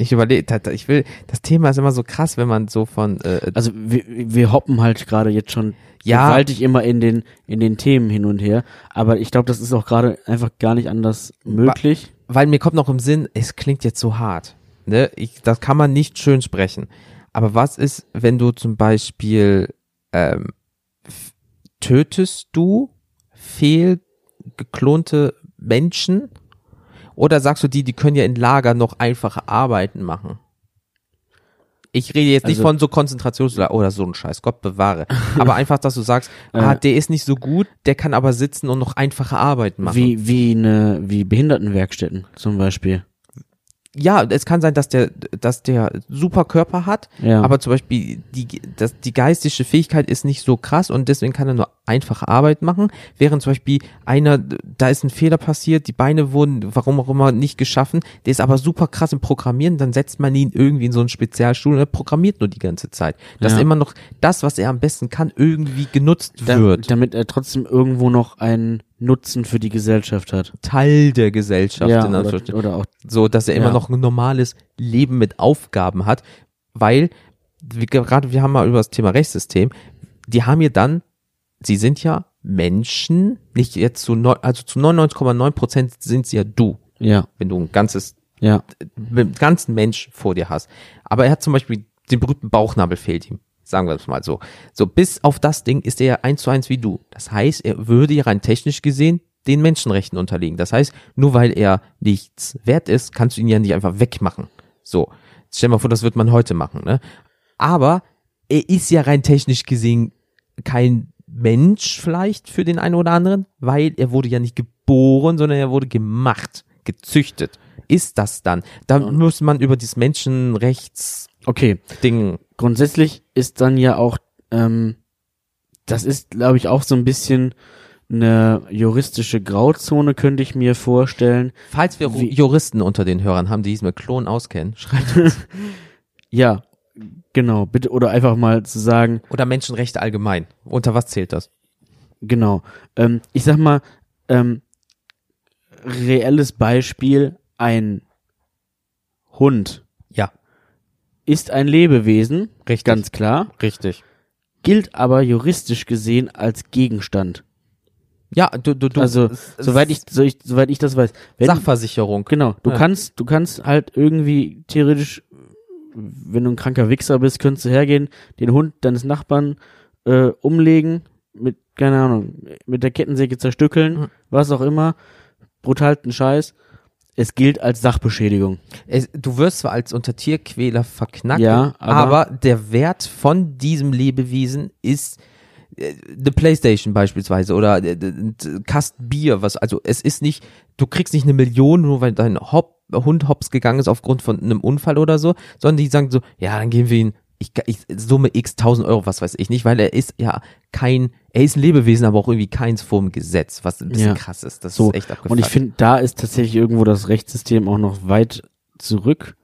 ich überlege, ich will, das Thema ist immer so krass, wenn man so von, äh, Also wir, wir hoppen halt gerade jetzt schon Ja. immer in den in den Themen hin und her, aber ich glaube, das ist auch gerade einfach gar nicht anders möglich. weil mir kommt noch im Sinn, es klingt jetzt so hart. Ne? Ich, das kann man nicht schön sprechen. Aber was ist, wenn du zum Beispiel ähm, tötest du fehlgeklonte Menschen oder sagst du die, die können ja in Lager noch einfache Arbeiten machen? Ich rede jetzt nicht Also- von so Konzentrationslager oder so ein Scheiß, Gott bewahre. Aber einfach, dass du sagst, ah, Äh. der ist nicht so gut, der kann aber sitzen und noch einfache Arbeiten machen. Wie wie eine wie Behindertenwerkstätten zum Beispiel. Ja, es kann sein, dass der, dass der super Körper hat, Ja. aber zum Beispiel die, das, die geistige Fähigkeit ist nicht so krass und deswegen kann er nur einfache Arbeit machen, während zum Beispiel einer, da ist ein Fehler passiert, die Beine wurden, warum auch immer, nicht geschaffen, der ist aber super krass im Programmieren, dann setzt man ihn irgendwie in so einen Spezialstuhl und er programmiert nur die ganze Zeit. Dass Ja. immer noch das, was er am besten kann, irgendwie genutzt Da, wird. damit er trotzdem irgendwo noch ein Nutzen für die Gesellschaft hat. Teil der Gesellschaft, ja, in oder, Anführungsstrichen. oder auch, so, dass er immer Ja. noch ein normales Leben mit Aufgaben hat, weil, wie, gerade wir haben mal über das Thema Rechtssystem, die haben ja dann, sie sind ja Menschen, nicht jetzt zu, neun, also zu 99,9 Prozent sind sie ja du, ja, wenn du ein ganzes ja, einen ganzen Mensch vor dir hast. Aber er hat zum Beispiel den berühmten Bauchnabel fehlt ihm. Sagen wir das mal so. So, bis auf das Ding ist er ja eins zu eins wie du. Das heißt, er würde ja rein technisch gesehen den Menschenrechten unterliegen. Das heißt, nur weil er nichts wert ist, kannst du ihn ja nicht einfach wegmachen. So. Stell dir mal vor, das wird man heute machen, ne? Aber er ist ja rein technisch gesehen kein Mensch vielleicht für den einen oder anderen, weil er wurde ja nicht geboren, sondern er wurde gemacht, gezüchtet. Ist das dann? Da muss man über dieses Menschenrechtsding okay. Grundsätzlich ist dann ja auch, ähm, das ist, glaube ich, auch so ein bisschen eine juristische Grauzone, könnte ich mir vorstellen. Falls wir Wie- Juristen unter den Hörern haben, die sich mit Klonen auskennen, schreibt uns. Ja, genau, bitte, oder einfach mal zu sagen, Oder Menschenrechte allgemein. Unter was zählt das? Genau. Ähm, ich sag mal, ähm, reelles Beispiel, ein Hund ist ein Lebewesen, richtig. ganz klar, richtig. gilt aber juristisch gesehen als Gegenstand. Ja, du, du, du. also, es- es- soweit ich, so ich, soweit ich das weiß. Wenn, Sachversicherung. genau, du Ja. kannst, du kannst halt irgendwie theoretisch, wenn du ein kranker Wichser bist, könntest du hergehen, den Hund deines Nachbarn äh, umlegen, mit, keine Ahnung, mit der Kettensäge zerstückeln, Mhm. was auch immer, brutalsten Scheiß. Es gilt als Sachbeschädigung. Es, du wirst zwar als unter Tierquäler verknackt, Ja, aber- aber, der Wert von diesem Lebewesen ist äh, eine Playstation beispielsweise oder äh, ein Kasten Bier, was, also es ist nicht, du kriegst nicht eine Million, nur weil dein Hop, Hund hops gegangen ist aufgrund von einem Unfall oder so, sondern die sagen so, ja, dann geben wir ihn, ich, ich Summe x tausend Euro, was weiß ich nicht, weil er ist ja kein, er ist ein Lebewesen, aber auch irgendwie keins vorm Gesetz, was ein bisschen Ja. krass ist. Das So. ist echt abgefuckt. Und ich finde, da ist tatsächlich irgendwo das Rechtssystem auch noch weit zurück.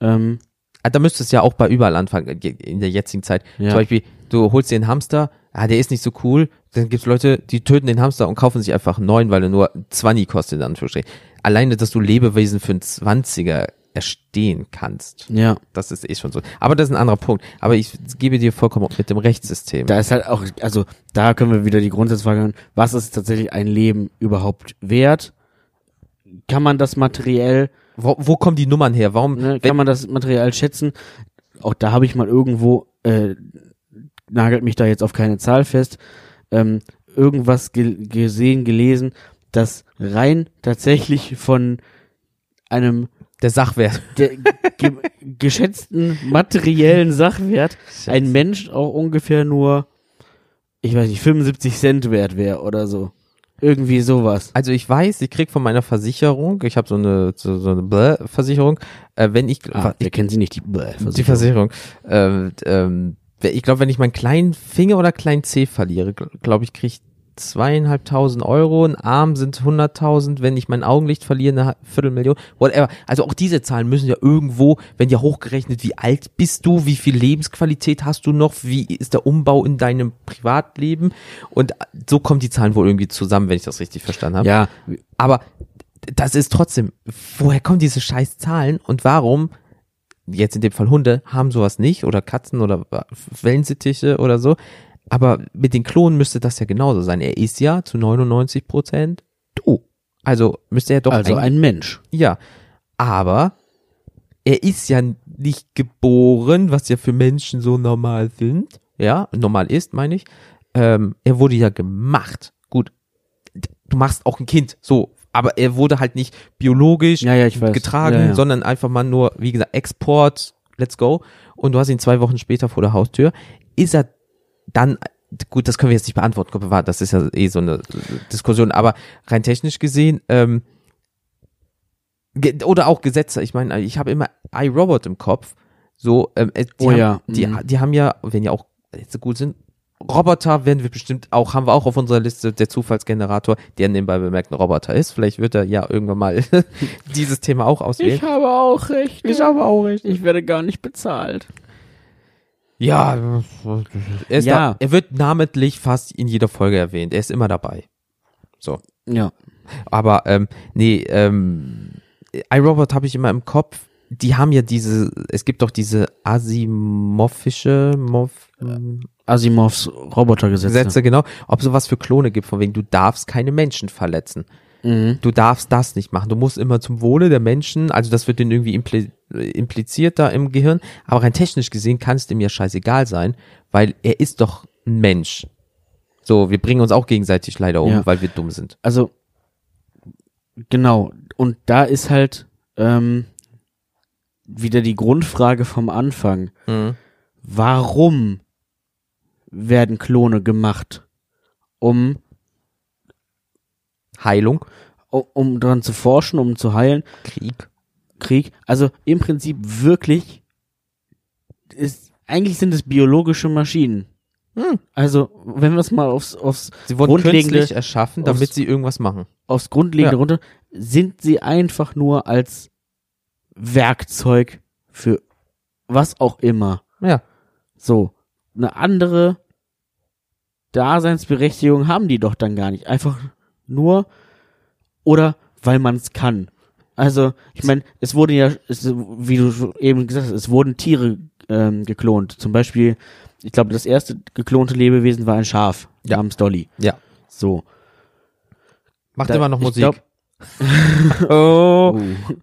Ähm, Ah, Da müsstest du ja auch bei überall anfangen, in der jetzigen Zeit. Ja. Zum Beispiel, du holst dir einen Hamster, ah, der ist nicht so cool, dann gibt's Leute, die töten den Hamster und kaufen sich einfach einen neuen, weil er nur 20 kostet, in Anführungsstrichen. Alleine, dass du Lebewesen für einen 20er erstehen kannst. ja. Das ist eh schon so. Aber das ist ein anderer Punkt. Aber ich gebe dir vollkommen mit dem Rechtssystem. Da ist halt auch, also da können wir wieder die Grundsatzfrage hören, was ist tatsächlich ein Leben überhaupt wert? Kann man das materiell, wo, wo kommen die Nummern her? Warum? ne, kann man das materiell schätzen? Auch da habe ich mal irgendwo, äh, nagelt mich da jetzt auf keine Zahl fest, ähm, irgendwas ge gesehen, gelesen, dass rein tatsächlich von einem der Sachwert. der ge geschätzten materiellen Sachwert ein Mensch auch ungefähr nur, ich weiß nicht, 75 Cent wert wäre oder so. Irgendwie sowas. Also ich weiß, ich krieg von meiner Versicherung, ich habe so eine so, so eine Bläh Versicherung, äh, wenn ich, Ah, ich wir kennen sie nicht, die, Bäh, Die Versicherung. Ähm, ähm, ich glaube, wenn ich meinen kleinen Finger oder kleinen Zeh verliere, glaube ich, kriege ich zweieinhalbtausend Euro, ein Arm sind hunderttausend, wenn ich mein Augenlicht verliere, eine Viertelmillion, whatever. Also auch diese Zahlen müssen ja irgendwo, wenn ja hochgerechnet, wie alt bist du, wie viel Lebensqualität hast du noch, wie ist der Umbau in deinem Privatleben und so kommen die Zahlen wohl irgendwie zusammen, wenn ich das richtig verstanden habe. Ja, Aber das ist trotzdem, woher kommen diese scheiß Zahlen und warum, jetzt in dem Fall Hunde, haben sowas nicht oder Katzen oder Wellensittiche oder so. Aber mit den Klonen müsste das ja genauso sein. Er ist ja zu 99 Prozent du. Also müsste er doch also ein Mensch. ja, aber er ist ja nicht geboren, was ja für Menschen so normal sind. Ja, normal ist, meine ich. Ähm, er wurde ja gemacht. Gut, du machst auch ein Kind, so. Aber er wurde halt nicht biologisch Ja, ja, getragen, ja. sondern einfach mal nur, wie gesagt, Export, let's go. Und du hast ihn zwei Wochen später vor der Haustür. Ist er dann, gut, das können wir jetzt nicht beantworten, Gruppe war, das ist ja eh so eine Diskussion, aber rein technisch gesehen, ähm, ge- oder auch Gesetze, ich meine, ich habe immer iRobot im Kopf, so, ähm, äh, die, Oh haben, ja, die, mhm. die haben ja, wenn ja auch jetzt so gut sind, Roboter werden wir bestimmt auch, haben wir auch auf unserer Liste, der Zufallsgenerator, der nebenbei bemerkt ein Roboter ist. Vielleicht wird er ja irgendwann mal dieses Thema auch auswählen. habe auch recht. Ich habe auch recht. Ich werde gar nicht bezahlt. Ja, er, ist Ja. Da, er wird namentlich fast in jeder Folge erwähnt. Er ist immer dabei. So. Ja. Aber ähm, nee, ähm, iRobot habe ich immer im Kopf. Die haben ja diese, es gibt doch diese asimorphische Morph Asimovs Robotergesetze. Gesetze, genau. Ob sowas für Klone gibt, von wegen du darfst keine Menschen verletzen. Mhm. Du darfst das nicht machen. Du musst immer zum Wohle der Menschen, also das wird denen irgendwie impli impliziert da im Gehirn, aber rein technisch gesehen kann es dem ja scheißegal sein, weil er ist doch ein Mensch. So, wir bringen uns auch gegenseitig leider um, Ja. weil wir dumm sind. Also, genau. Und da ist halt ähm, wieder die Grundfrage vom Anfang. Mhm. Warum werden Klone gemacht? Um, Heilung, um, daran zu forschen, um zu heilen. Krieg. Krieg. Also im Prinzip wirklich ist, eigentlich sind es biologische Maschinen. Hm. Also, wenn wir es mal aufs, aufs, Sie wurden Grundlegende- künstlich erschaffen, damit aufs- sie irgendwas machen. aufs Grundlegende Ja. runter, sind sie einfach nur als Werkzeug für was auch immer. Ja. So. Eine andere Daseinsberechtigung haben die doch dann gar nicht. Einfach nur oder weil man es kann. Also, ich meine, es wurde ja, es, wie du eben gesagt hast, es wurden Tiere ähm, geklont. Zum Beispiel, ich glaube, das erste geklonte Lebewesen war ein Schaf Ja. namens Dolly. Ja. So. Macht Da- immer noch Musik. glaub- oh. Uh.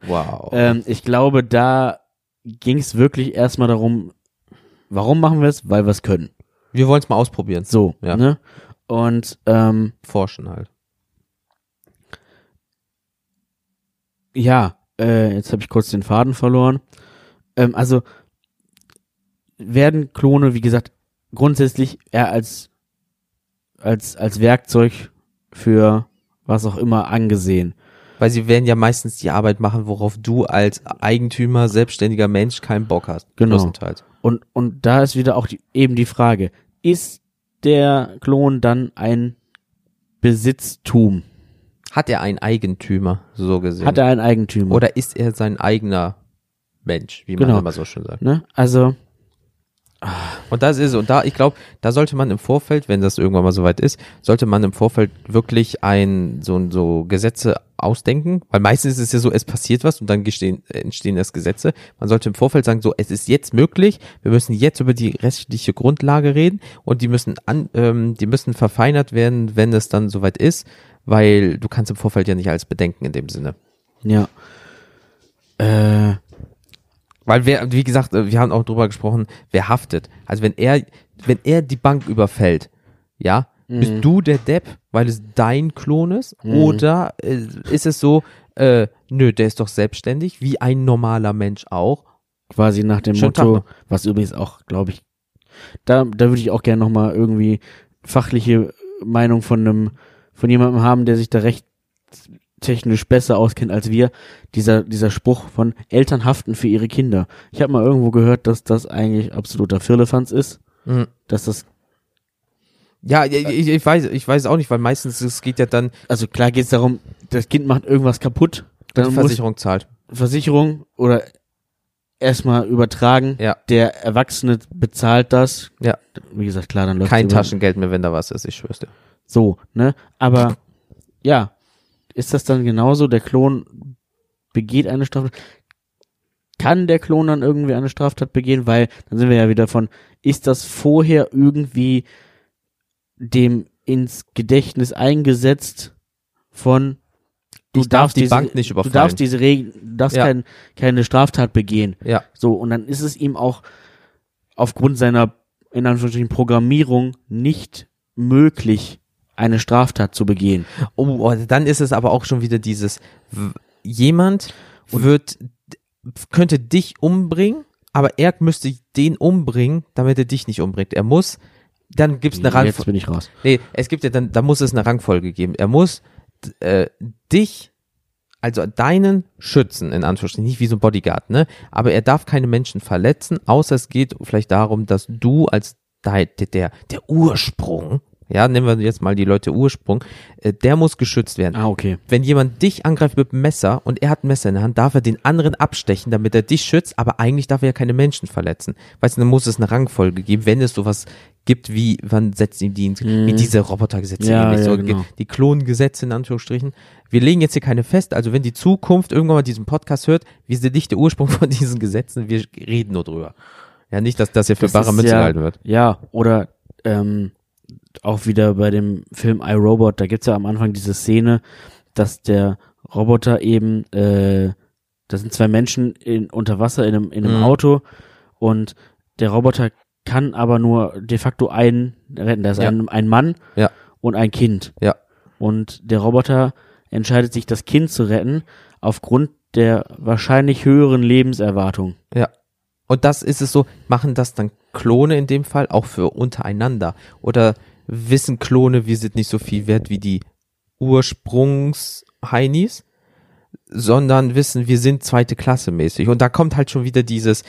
Wow. Ähm, ich glaube, da ging es wirklich erstmal darum, warum machen wir es? Weil wir es können. wir wollen es mal ausprobieren. So, Ja. ne? Und ähm, Forschen halt. Ja, äh, jetzt habe ich kurz den Faden verloren. Ähm, also werden Klone, wie gesagt, grundsätzlich eher als als als Werkzeug für was auch immer angesehen. Weil sie werden ja meistens die Arbeit machen, worauf du als Eigentümer, selbstständiger Mensch keinen Bock hast. Genau. Und und da ist wieder auch die, eben die Frage: Ist der Klon dann ein Besitztum? Hat er einen Eigentümer, so gesehen? Hat er einen Eigentümer? Oder ist er sein eigener Mensch, wie man Genau. immer so schön sagt. ne? Also Und das ist, und da, ich glaube, da sollte man im Vorfeld, wenn das irgendwann mal soweit ist, sollte man im Vorfeld wirklich ein, so, so Gesetze ausdenken, weil meistens ist es ja so, es passiert was und dann gestehen, entstehen erst Gesetze. Man sollte im Vorfeld sagen, so, es ist jetzt möglich, wir müssen jetzt über die rechtliche Grundlage reden und die müssen an, ähm, die müssen verfeinert werden, wenn es dann soweit ist, weil du kannst im Vorfeld ja nicht alles bedenken in dem Sinne. ja. Äh, Weil wer, wie gesagt, äh, wir haben auch drüber gesprochen, wer haftet. Also wenn er, wenn er die Bank überfällt, ja, bist du der Depp, weil es dein Klon ist? Oder äh, ist es so, äh, nö, der ist doch selbstständig, wie ein normaler Mensch auch. quasi nach dem Schönen Motto, was übrigens auch, glaube ich, da, da würde ich auch gerne nochmal irgendwie fachliche Meinung von einem, von jemandem haben, der sich da recht technisch besser auskennt als wir. Dieser, dieser Spruch von Eltern haften für ihre Kinder. Ich habe mal irgendwo gehört, dass das eigentlich absoluter Firlefanz ist. Mhm. Dass das, Ja, ich, ich, weiß, ich weiß auch nicht, weil meistens es geht ja dann, also klar geht es darum, das Kind macht irgendwas kaputt, dann muss Versicherung zahlt. Versicherung oder erstmal übertragen. Ja. Der Erwachsene bezahlt das. Ja. Wie gesagt, klar, dann läuft Kein Taschengeld mehr, wenn da was ist, ich schwör's dir. So, ne? Aber ja, ist das dann genauso? Der Klon begeht eine Straftat. Kann der Klon dann irgendwie eine Straftat begehen? Weil dann sind wir ja wieder von, ist das vorher irgendwie dem ins Gedächtnis eingesetzt von du darfst die diese, Bank nicht Du überfallen. darfst diese Regel, du darfst Ja. kein, keine Straftat begehen. Ja. So, und dann ist es ihm auch aufgrund seiner, in Anführungsstrichen, Programmierung nicht möglich, eine Straftat zu begehen. Oh, oh, dann ist es aber auch schon wieder dieses, jemand wird, könnte dich umbringen, aber er müsste den umbringen, damit er dich nicht umbringt. Er muss, dann gibt's eine Jetzt Rangfolge. bin ich raus. Nee, es gibt ja dann, da muss es eine Rangfolge geben. Er muss äh, dich, also deinen schützen, in Anführungsstrichen, nicht wie so ein Bodyguard, ne? Aber er darf keine Menschen verletzen, außer es geht vielleicht darum, dass du als der, der, der Ursprung ja, nehmen wir jetzt mal die Leute Ursprung, äh, der muss geschützt werden. Ah, okay. Wenn jemand dich angreift mit einem Messer und er hat ein Messer in der Hand, darf er den anderen abstechen, damit er dich schützt, aber eigentlich darf er ja keine Menschen verletzen. Weißt du, dann muss es eine Rangfolge geben, wenn es sowas gibt wie, wann setzen die Dienst, wie diese Robotergesetze, Mhm. Ja, ja, so, genau. die Klongesetze in Anführungsstrichen. Wir legen jetzt hier keine fest, also wenn die Zukunft irgendwann mal diesen Podcast hört, wir sind nicht der Ursprung von diesen Gesetzen, wir reden nur drüber. Ja, nicht, dass das hier für Das bare ist Münze ja- gehalten wird. Ja, oder ähm, auch wieder bei dem Film iRobot, da gibt's ja am Anfang diese Szene, dass der Roboter eben, äh, da sind zwei Menschen in, unter Wasser in einem, in einem Mhm. Auto und der Roboter kann aber nur de facto einen retten. Da ist Ja. ein, ein Mann Ja. und ein Kind. Ja. Und der Roboter entscheidet sich, das Kind zu retten, aufgrund der wahrscheinlich höheren Lebenserwartung. Ja. Und das ist es so, machen das dann Klone in dem Fall auch für untereinander? Oder wissen Klone, wir sind nicht so viel wert wie die Ursprungs-Heinis, sondern wissen, wir sind zweite Klasse mäßig. Und da kommt halt schon wieder dieses,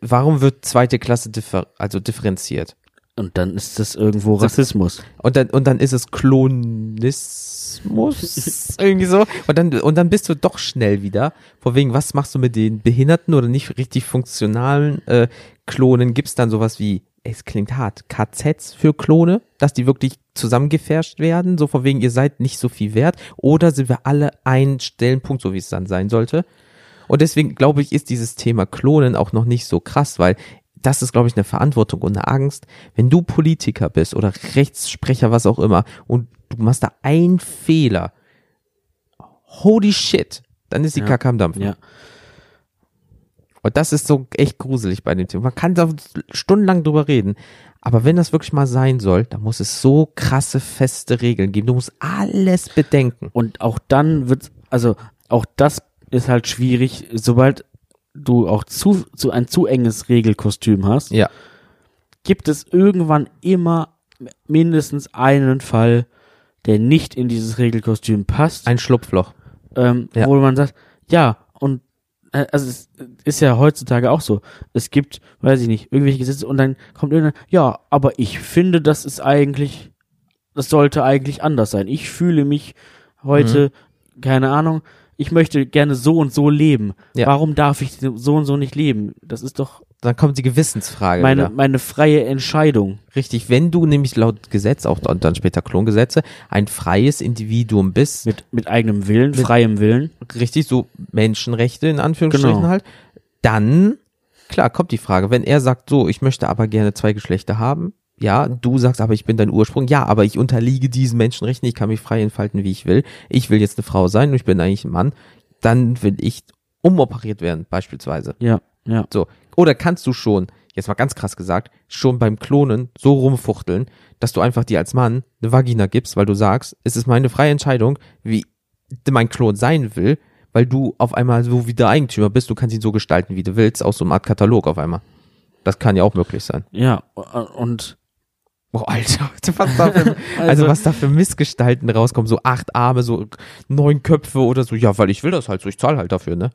warum wird zweite Klasse differ also differenziert? Und dann ist das irgendwo Rassismus. Und dann, und dann ist es Klonismus, irgendwie so. Und dann, und dann bist du doch schnell wieder. Vor wegen, was machst du mit den behinderten oder nicht richtig funktionalen äh, Klonen? Gibt's dann sowas wie, es klingt hart, KZs für Klone, dass die wirklich zusammengefärscht werden? So vor wegen, ihr seid nicht so viel wert? Oder sind wir alle ein Stellenpunkt, so wie es dann sein sollte? Und deswegen glaube ich, ist dieses Thema Klonen auch noch nicht so krass, weil das ist, glaube ich, eine Verantwortung und eine Angst. Wenn du Politiker bist oder Rechtssprecher, was auch immer, und du machst da einen Fehler, holy shit, dann ist die Ja. Kacke am Dampfen. Ja. Und das ist so echt gruselig bei dem Thema. Man kann da stundenlang drüber reden. Aber wenn das wirklich mal sein soll, dann muss es so krasse, feste Regeln geben. Du musst alles bedenken. Und auch dann wird, also auch das ist halt schwierig, sobald du auch zu, zu ein zu enges Regelkostüm hast, Ja. gibt es irgendwann immer mindestens einen Fall, der nicht in dieses Regelkostüm passt, Ein Schlupfloch. ähm, Ja. wo man sagt, ja, und also es ist ja heutzutage auch so. Es gibt, weiß ich nicht, irgendwelche Gesetze und dann kommt irgendein, ja, aber ich finde, das ist eigentlich, das sollte eigentlich anders sein. Ich fühle mich heute, Mhm. keine Ahnung, ich möchte gerne so und so leben. Ja. Warum darf ich so und so nicht leben? Das ist doch Dann kommt die Gewissensfrage meine, wieder. meine freie Entscheidung. Richtig, wenn du nämlich laut Gesetz, auch dann, dann später Klongesetze, ein freies Individuum bist, Mit, mit eigenem Willen, freiem Willen. richtig so Menschenrechte in Anführungsstrichen Genau. halt, dann, klar, kommt die Frage, wenn er sagt, so, ich möchte aber gerne zwei Geschlechter haben, ja, du sagst aber, ich bin dein Ursprung, ja, aber ich unterliege diesen Menschenrechten, ich kann mich frei entfalten, wie ich will, ich will jetzt eine Frau sein und ich bin eigentlich ein Mann, dann will ich umoperiert werden, beispielsweise. Ja, ja. So. Oder kannst du schon, jetzt mal ganz krass gesagt, schon beim Klonen so rumfuchteln, dass du einfach dir als Mann eine Vagina gibst, weil du sagst, es ist meine freie Entscheidung, wie mein Klon sein will, weil du auf einmal so wie der Eigentümer bist, du kannst ihn so gestalten, wie du willst, aus so einer Art Katalog auf einmal. Das kann ja auch möglich sein. Ja, und Oh, Alter, was da für, also was da für Missgestalten rauskommen, so acht Arme, so neun Köpfe oder so, ja, weil ich will das halt so, ich zahle halt dafür, ne?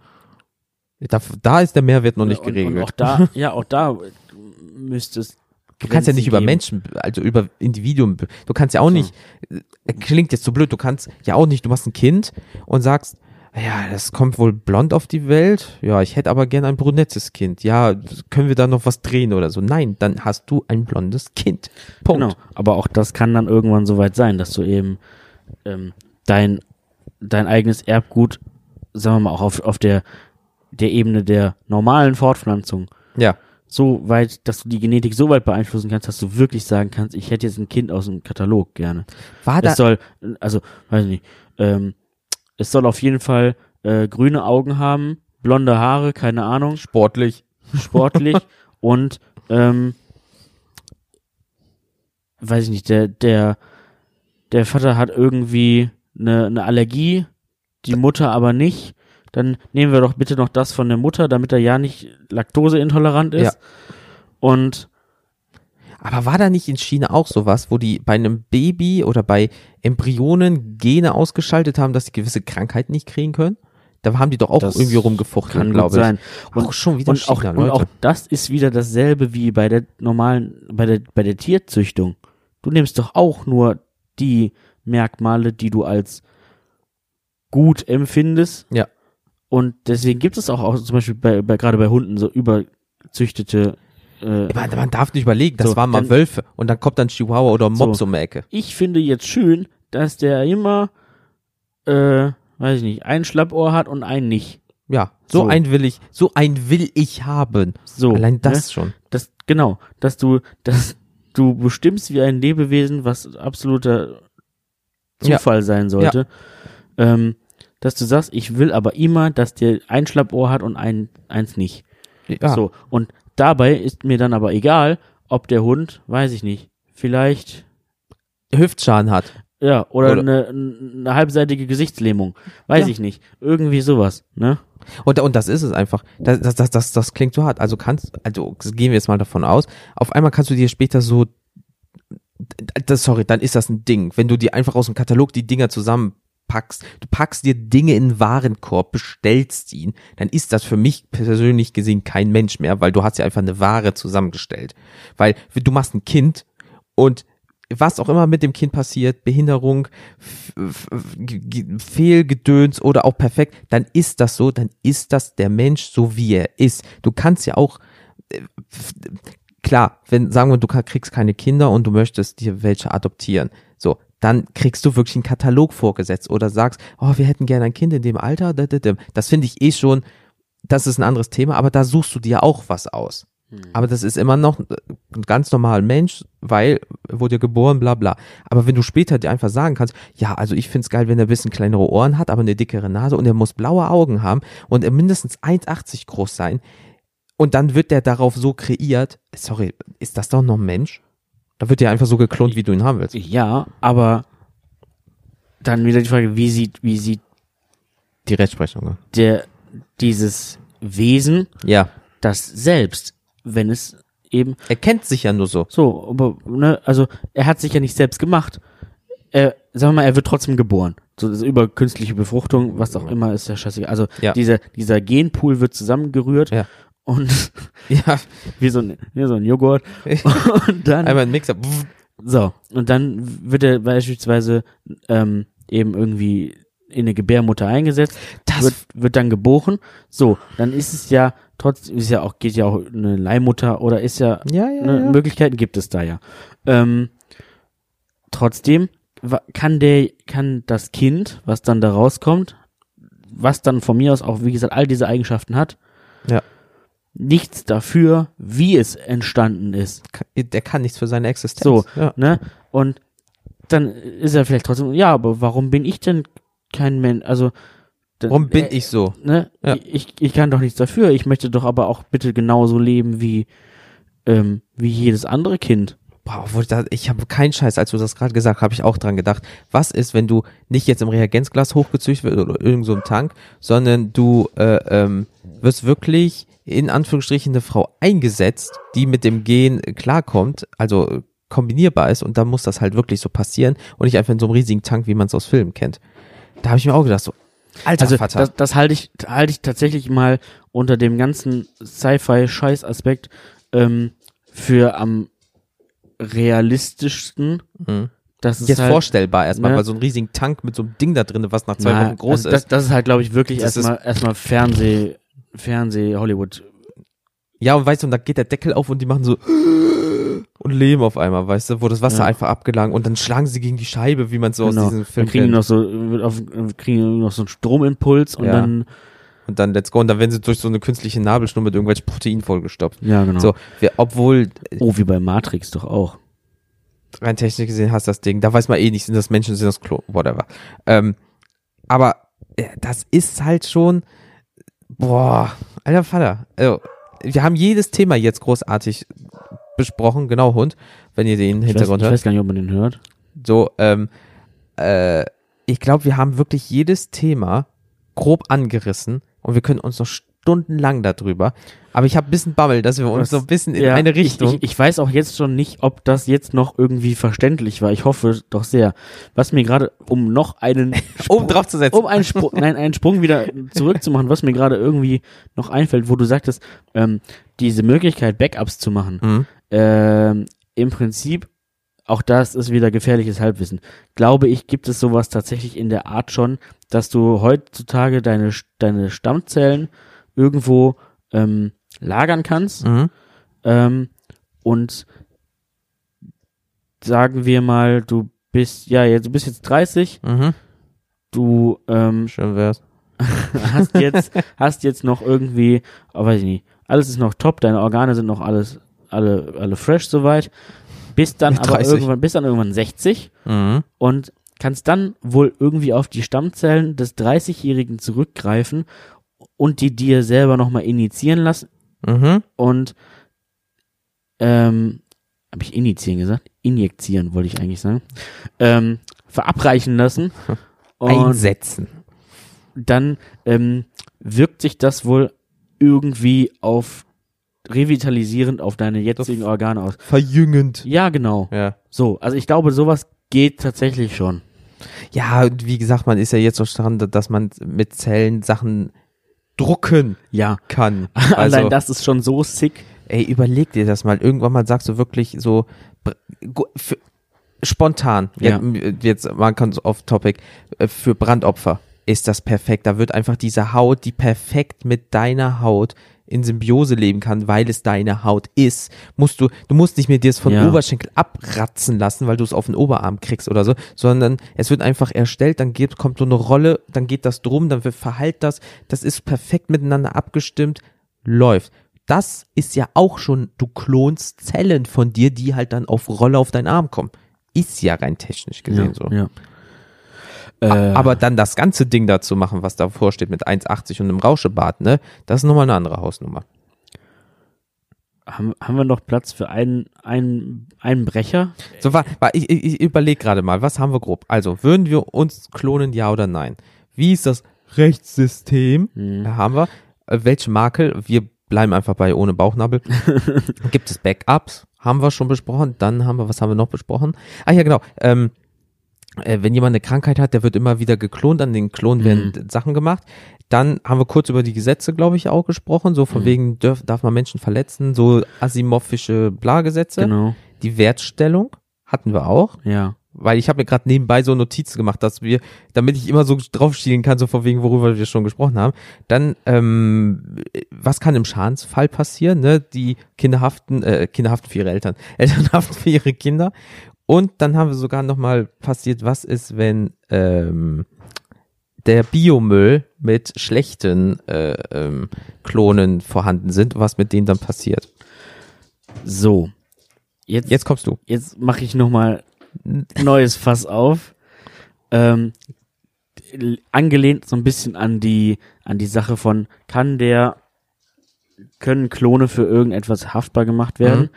Da, da ist der Mehrwert noch nicht und, geregelt. Und auch da, ja, auch da müsste es. Du kannst ja nicht über geben. Menschen, also über Individuen, du kannst ja auch nicht, äh, klingt jetzt so blöd, du kannst ja auch nicht, du machst ein Kind und sagst, ja, das kommt wohl blond auf die Welt, ja, ich hätte aber gern ein brunettes Kind, ja, können wir da noch was drehen oder so? Nein, dann hast du ein blondes Kind. Punkt. Genau. Aber auch das kann dann irgendwann soweit sein, dass du eben ähm, dein, dein eigenes Erbgut, sagen wir mal, auch auf, auf der, der Ebene der normalen Fortpflanzung Ja, so weit, dass du die Genetik so weit beeinflussen kannst, dass du wirklich sagen kannst, ich hätte jetzt ein Kind aus dem Katalog gerne. war da, Es soll, also, weiß ich nicht, ähm, es soll auf jeden Fall äh, grüne Augen haben, blonde Haare, keine Ahnung, sportlich. sportlich und ähm, weiß ich nicht, der, der, der Vater hat irgendwie eine, eine Allergie, die Mutter aber nicht. Dann nehmen wir doch bitte noch das von der Mutter, damit er ja nicht laktoseintolerant ist. Ja. Und Aber war da nicht in China auch sowas, wo die bei einem Baby oder bei Embryonen Gene ausgeschaltet haben, dass sie gewisse Krankheiten nicht kriegen können? Da haben die doch auch Das irgendwie kann glaube ich. sein. Und, auch schon wieder und, auch, China, und Leute. auch das ist wieder dasselbe wie bei der normalen, bei der, bei der Tierzüchtung. du nimmst doch auch nur die Merkmale, die du als gut empfindest. Ja. Und deswegen gibt es auch, auch zum Beispiel bei, bei gerade bei Hunden so überzüchtete. Äh, Man, man darf nicht überlegen, das So, waren mal dann- Wölfe und dann kommt dann Chihuahua oder Mops So. um die Ecke. ich finde jetzt schön, dass der immer, äh, weiß ich nicht, ein Schlappohr hat und einen nicht. Ja, so, So. ein will ich, so ein will ich haben. So. Allein das Ne? schon. Das, genau, dass du, dass du bestimmst wie ein Lebewesen, was absoluter Ja. Zufall sein sollte. Ähm, dass du sagst, ich will aber immer, dass der ein Schlappohr hat und ein, eins nicht. Ja. So. Und dabei ist mir dann aber egal, ob der Hund, weiß ich nicht, vielleicht, Hüftschaden hat. ja, oder, Oder- eine, eine halbseitige Gesichtslähmung. Weiß Ja. ich nicht. Irgendwie sowas, ne? Und, und das ist es einfach. Das, das, das, das, das klingt so hart. Also kannst, also gehen wir jetzt mal davon aus, auf einmal kannst du dir später so, das, sorry, dann ist das ein Ding. Wenn du dir einfach aus dem Katalog die Dinger zusammenpackst, du packst dir Dinge in den Warenkorb, bestellst ihn, dann ist das für mich persönlich gesehen kein Mensch mehr, weil du hast ja einfach eine Ware zusammengestellt. Weil du machst ein Kind und was auch immer mit dem Kind passiert, Behinderung, Fehlgedöns oder auch perfekt, dann ist das so, dann ist das der Mensch so, wie er ist. Du kannst ja auch, äh, klar, wenn, sagen wir, du kriegst keine Kinder und du möchtest dir welche adoptieren, dann kriegst du wirklich einen Katalog vorgesetzt oder sagst, oh, wir hätten gerne ein Kind in dem Alter, da, da, da. das finde ich eh schon, das ist ein anderes Thema, aber da suchst du dir auch was aus. Aber das ist immer noch ein ganz normaler Mensch, weil wurde geboren, bla bla. Aber wenn du später dir einfach sagen kannst, ja, also ich find's geil, wenn er ein bisschen kleinere Ohren hat, aber eine dickere Nase und er muss blaue Augen haben und er mindestens 1,80 groß sein und dann wird der darauf so kreiert, sorry, ist das doch noch ein Mensch? Da wird der einfach so geklont, wie du ihn haben willst. Ja, aber dann wieder die Frage, wie sieht, wie sieht Die Rechtsprechung. der, dieses Wesen Ja, das selbst, wenn es eben er kennt sich ja nur so. so, aber, ne, also er hat sich ja nicht selbst gemacht. Er, sagen wir mal, er wird trotzdem geboren. So über künstliche Befruchtung, was auch immer, ist ja scheißegal. Also Ja. dieser, dieser Genpool wird zusammengerührt Ja. Und Ja, wie so ein, wie so ein Joghurt. Und dann einmal ein Mixer. So, und dann wird er beispielsweise ähm, eben irgendwie in eine Gebärmutter eingesetzt, Das- wird, wird dann geboren. So, dann ist es ja trotzdem, ist ja auch, geht ja auch eine Leihmutter oder ist ja, Ja, ja, ne, ja. Möglichkeiten gibt es da ja. Ähm, trotzdem kann der, kann das Kind, was dann da rauskommt, was dann von mir aus auch, wie gesagt, all diese Eigenschaften hat, Ja. Nichts dafür, wie es entstanden ist. Der kann nichts für seine Existenz. So, ja. ne? Und dann ist er vielleicht trotzdem, ja, aber warum bin ich denn kein Mensch? Also, dann, Warum bin äh, ich so? Ne? Ja. Ich, ich kann doch nichts dafür. Ich möchte doch aber auch bitte genauso leben wie, ähm, wie jedes andere Kind. Boah, ich habe keinen Scheiß, als du das gerade gesagt hast, habe ich auch dran gedacht. Was ist, wenn du nicht jetzt im Reagenzglas hochgezüchtet wirst oder irgend so im Tank, sondern du äh, ähm, wirst wirklich in Anführungsstrichen eine Frau eingesetzt, die mit dem Gen klarkommt, also äh, kombinierbar ist und dann muss das halt wirklich so passieren und nicht einfach in so einem riesigen Tank, wie man es aus Filmen kennt. Da habe ich mir auch gedacht, so, alter Also Vater. das, das halte ich, halte ich tatsächlich mal unter dem ganzen Sci-Fi-Scheiß-Aspekt ähm, für am realistischsten. Mhm. Das ist Jetzt halt, vorstellbar erstmal, ne? weil so ein riesigen Tank mit so einem Ding da drin, was nach zwei Na, Wochen groß also das, ist. das ist halt, glaube ich, wirklich erstmal erstmal Fernseh, Fernseh, Hollywood. Ja, und weißt du, und da geht der Deckel auf und die machen so und leben auf einmal, weißt du, wo das Wasser Ja. einfach abgelangt und dann schlagen sie gegen die Scheibe, wie man so Genau. aus diesem Film Dann kriegen kennt. noch so, auf, kriegen noch so einen Stromimpuls und Ja. dann, Und dann let's go. Und dann werden sie durch so eine künstliche Nabelschnur mit irgendwelchen Proteinen vollgestopft. ja, genau. So, wir, obwohl, äh, Oh, wie bei Matrix doch auch. rein technisch gesehen hast das Ding, da weiß man eh nicht, sind das Menschen, sind das Klo, whatever. Ähm, aber das ist halt schon, boah, alter Vater. Also, wir haben jedes Thema jetzt großartig besprochen, genau Hund, wenn ihr den Ich weiß, Hintergrund ich hört. weiß gar nicht, ob man den hört. So, ähm, äh, ich glaube, wir haben wirklich jedes Thema grob angerissen und wir können uns noch stundenlang darüber. Aber ich habe ein bisschen Bammel, dass wir uns Was- so ein bisschen in Ja, eine Richtung. Ich, ich, ich weiß auch jetzt schon nicht, ob das jetzt noch irgendwie verständlich war. Ich hoffe doch sehr. Was mir gerade, um noch einen oben drauf zu setzen. um einen Sprung, nein, einen Sprung wieder zurückzumachen, was mir gerade irgendwie noch einfällt, wo du sagtest, ähm, diese Möglichkeit, Backups zu machen, Mhm. ähm, im Prinzip auch das ist wieder gefährliches Halbwissen. Glaube ich, gibt es sowas tatsächlich in der Art schon, dass du heutzutage deine, deine Stammzellen irgendwo ähm, lagern kannst Mhm. ähm, und sagen wir mal, du bist, ja, jetzt, du bist jetzt 30, Mhm. du ähm, Schön wär's. hast jetzt, hast jetzt noch irgendwie, oh, weiß ich nicht, alles ist noch top, deine Organe sind noch alles, alle, alle fresh soweit, bist dann Mit aber 30. irgendwann, bist dann irgendwann 60 Mhm. und kannst dann wohl irgendwie auf die Stammzellen des 30-Jährigen zurückgreifen und die dir selber nochmal initiieren lassen Mhm. und ähm, habe ich initiieren gesagt? Injizieren wollte ich eigentlich sagen. Ähm, verabreichen lassen. Und Einsetzen. dann ähm, wirkt sich das wohl irgendwie auf revitalisierend auf deine jetzigen Organe aus. Verjüngend. Ja, genau. Ja. So, also ich glaube, sowas geht tatsächlich schon. Ja, und wie gesagt, man ist ja jetzt so dran, dass man mit Zellen Sachen drucken Ja. kann. Allein Also, das ist schon so sick. ey, überleg dir das mal. Irgendwann mal sagst du wirklich so für, spontan. Ja. Jetzt, jetzt man kann so off Topic äh, für Brandopfer ist das perfekt. Da wird einfach diese Haut, die perfekt mit deiner Haut in Symbiose leben kann, weil es deine Haut ist, musst du, du musst nicht mehr dir es von Ja. Oberschenkel abratzen lassen, weil du es auf den Oberarm kriegst oder so, sondern es wird einfach erstellt, dann geht, kommt so eine Rolle, dann geht das drum, dann wird verheilt das, das ist perfekt miteinander abgestimmt, läuft. Das ist ja auch schon, du klonst Zellen von dir, die halt dann auf Rolle auf deinen Arm kommen. Ist ja rein technisch gesehen so. ja. Äh, Aber dann das ganze Ding dazu machen, was davor steht mit 1,80 und einem Rauschebart, ne? Das ist nochmal eine andere Hausnummer. haben, haben wir noch Platz für einen, einen, einen Brecher? So, war, war, ich, ich, überlege gerade mal, was haben wir grob? Also, würden wir uns klonen, ja oder nein? Wie ist das Rechtssystem? Hm. Da haben wir. Äh, welche Makel? Wir bleiben einfach bei ohne Bauchnabel. Gibt es Backups? Haben wir schon besprochen. Dann haben wir, was haben wir noch besprochen? Ah ja, genau. Ähm, äh, wenn jemand eine Krankheit hat, der wird immer wieder geklont, an den Klon werden Sachen gemacht. Dann haben wir kurz über die Gesetze, glaube ich, auch gesprochen. So von wegen, dürf, darf man Menschen verletzen, so asimorphische Bla-Gesetze. Genau. Die Wertstellung hatten wir auch, Ja. weil ich habe mir gerade nebenbei so Notizen gemacht, dass wir, damit ich immer so drauf schielen kann, so von wegen, worüber wir schon gesprochen haben. Dann, ähm, was kann im Schadensfall passieren? Ne? Die Kinder haften, äh, Kinder haften für ihre Eltern, Eltern haften für ihre Kinder. Und dann haben wir sogar nochmal passiert, was ist, wenn ähm, der Biomüll mit schlechten äh, ähm, Klonen vorhanden sind, was mit denen dann passiert. So. Jetzt, Jetzt kommst du. jetzt mache ich nochmal neues Fass auf. Ähm, angelehnt so ein bisschen an die, an die Sache von, kann der, können Klone für irgendetwas haftbar gemacht werden?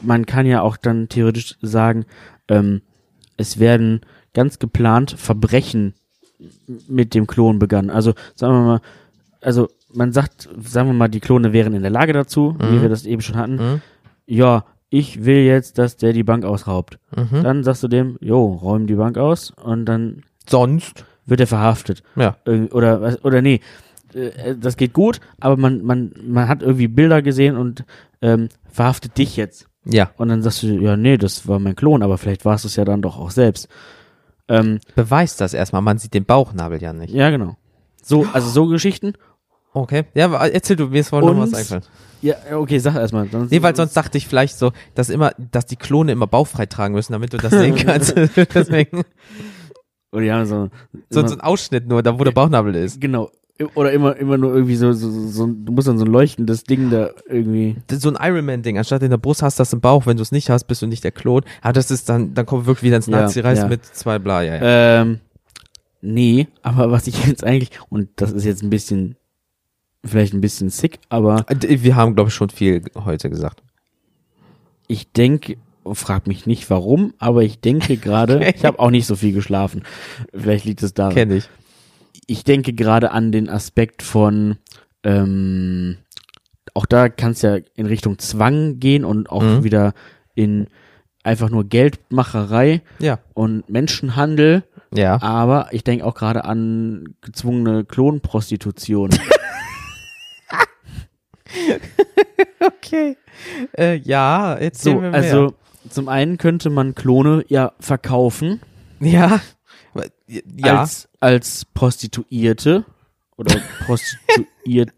Man kann ja auch dann theoretisch sagen, ähm, es werden ganz geplant Verbrechen mit dem Klon begangen. Also sagen wir mal, also man sagt, sagen wir mal, die Klone wären in der Lage dazu, wie Mhm. wir das eben schon hatten. Mhm. Ja, ich will jetzt, dass der die Bank ausraubt. Mhm. Dann sagst du dem, jo, räum die Bank aus und dann Sonst? wird er verhaftet. Ja. Oder was- oder nee, äh, das geht gut, aber man man man hat irgendwie Bilder gesehen und ähm, verhaftet dich jetzt. Ja. Und dann sagst du, ja, nee, das war mein Klon, aber vielleicht warst du es ja dann doch auch selbst. Ähm, Beweist das erstmal, man sieht den Bauchnabel ja nicht. ja, genau. So, also so Geschichten. Okay. Ja, erzähl du, mir ist vorhin noch was eingefallen. Ja, okay, sag erstmal. Sonst- Nee, weil sonst dachte ich vielleicht so, dass immer, dass die Klone immer bauchfrei tragen müssen, damit du das sehen kannst. Deswegen. Oder die haben so, So, so ein Ausschnitt nur, da wo der Bauchnabel ist. genau. Oder immer, immer nur irgendwie so, so, so, du musst dann so ein leuchtendes Ding da irgendwie. So ein Ironman-Ding. Anstatt in der Brust hast du das im Bauch. Wenn du es nicht hast, bist du nicht der Klon. Aber das ist dann, dann kommen wir wirklich wieder ins Ja, Nazi-Reis ja. mit zwei bla, ja, ja. Ähm, nee, aber was ich jetzt eigentlich, und das ist jetzt ein bisschen, vielleicht ein bisschen sick, aber Äh, Wir haben, glaube ich, schon viel heute gesagt. ich denke, frag mich nicht warum, aber ich denke gerade, ich habe auch nicht so viel geschlafen. Vielleicht liegt es daran. Kenn ich. Ich denke gerade an den Aspekt von, ähm, auch da kann es ja in Richtung Zwang gehen und auch Mhm. wieder in einfach nur Geldmacherei Ja. und Menschenhandel. Ja. Aber ich denke auch gerade an gezwungene Klonprostitution. Okay. Äh, ja, erzähl so, also zum einen könnte man Klone ja verkaufen Ja. Ja. als, als Prostituierte oder Prostituierten.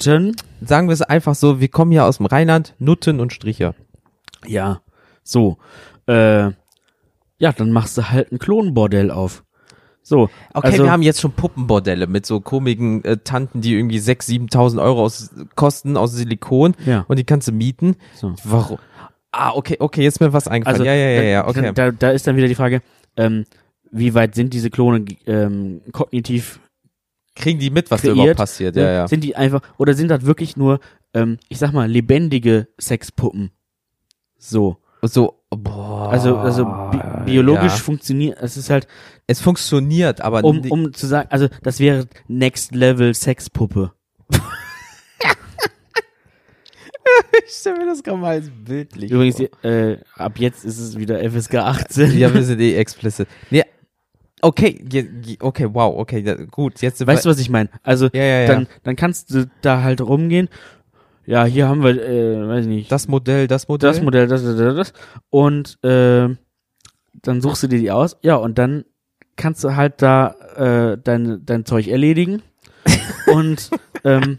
Sagen wir es einfach so, wir kommen ja aus dem Rheinland, Nutten und Stricher. Ja, so. Äh, ja, dann machst du halt ein Klonbordell auf. So. Okay, also, wir haben jetzt schon Puppenbordelle mit so komischen äh, Tanten, die irgendwie 6.000, 7.000 Euro aus, kosten aus Silikon Ja. und die kannst du mieten. So. Warum? Ah, okay, okay, jetzt ist mir was eingefallen. Also, ja, ja, ja, ja, okay. Da, da ist dann wieder die Frage, ähm, wie weit sind diese Klone ähm, kognitiv Kriegen die mit, was da kreiert? überhaupt passiert? Ja, Ne? ja. Sind die einfach, oder sind das wirklich nur, ähm, ich sag mal, lebendige Sexpuppen? So. So, boah. Also, also bi biologisch Ja. funktioniert, es ist halt, Es funktioniert, aber um, um zu sagen, also das wäre Next Level Sexpuppe. ich stelle mir das gerade mal als bildlich Übrigens, vor. äh, ab jetzt ist es wieder FSK 18. Ja, wir sind eh explicit. Nee, okay, okay, wow, okay, da, gut, jetzt Weißt du, was ich meine? Also, ja, ja, ja. dann, dann kannst du da halt rumgehen. Ja, hier haben wir, äh, weiß ich nicht, das Modell, das Modell. das Modell, das, das, das, das. Und äh, dann suchst du dir die aus. Ja, und dann kannst du halt da äh, dein, dein Zeug erledigen. und ähm,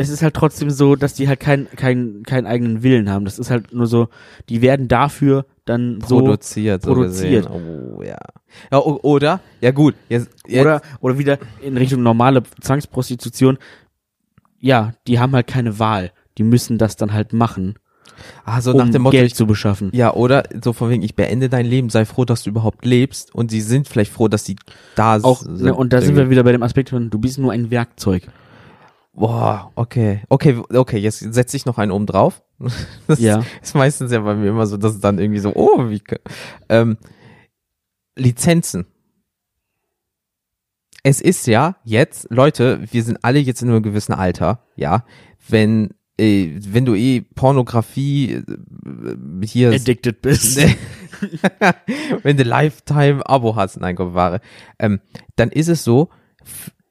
es ist halt trotzdem so, dass die halt keinen keinen keinen eigenen Willen haben. Das ist halt nur so, die werden dafür dann so produziert, so produziert. Gesehen. Oh, ja. ja. Oder, ja gut, jetzt, jetzt oder oder wieder in Richtung normale Zwangsprostitution. Ja, die haben halt keine Wahl. Die müssen das dann halt machen, ah, so um nach dem Motto, Geld zu beschaffen. ja, oder so von wegen, ich beende dein Leben, sei froh, dass du überhaupt lebst und sie sind vielleicht froh, dass sie da Auch, sind. ne, und da sind wir wieder bei dem Aspekt von, du bist nur ein Werkzeug. Boah, okay, okay, okay, jetzt setze ich noch einen oben drauf. Das Ja. ist meistens ja bei mir immer so, dass es dann irgendwie so, oh, wie, ähm, Lizenzen. Es ist ja jetzt, Leute, wir sind alle jetzt in einem gewissen Alter, ja, wenn, äh, wenn du eh Pornografie äh, hier Addicted bist. wenn du Lifetime-Abo hast, nein, Gott bewahre, ähm, dann ist es so,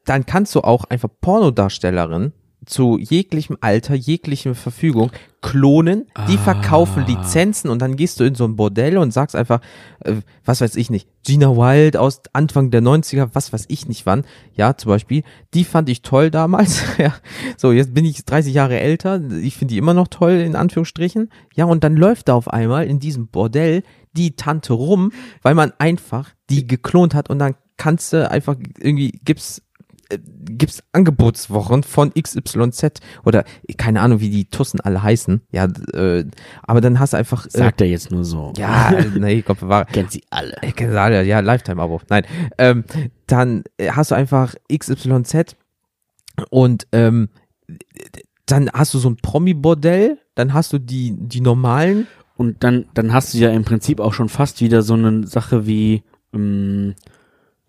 dann kannst du auch einfach Pornodarstellerin zu jeglichem Alter, jeglichem Verfügung klonen, die Ah. verkaufen Lizenzen und dann gehst du in so ein Bordell und sagst einfach, äh, was weiß ich nicht, Gina Wild aus Anfang der 90er, was weiß ich nicht wann, ja, zum Beispiel, die fand ich toll damals, ja, so, jetzt bin ich 30 Jahre älter, ich finde die immer noch toll, in Anführungsstrichen, ja, und dann läuft da auf einmal in diesem Bordell die Tante rum, weil man einfach die geklont hat und dann kannst du einfach irgendwie, gibt's äh, gibt's Angebotswochen von XYZ oder keine Ahnung, wie die Tussen alle heißen. Ja, äh, aber dann hast du einfach äh, Sagt er jetzt nur so. ja, nee, Gott bewahre. Kennt sie alle. Ich kenn sie alle, ja, Lifetime-Abo. Nein, ähm, dann äh, hast du einfach XYZ und ähm, dann hast du so ein Promi-Bordell, dann hast du die die normalen. Und dann, dann hast du ja im Prinzip auch schon fast wieder so eine Sache wie, ähm,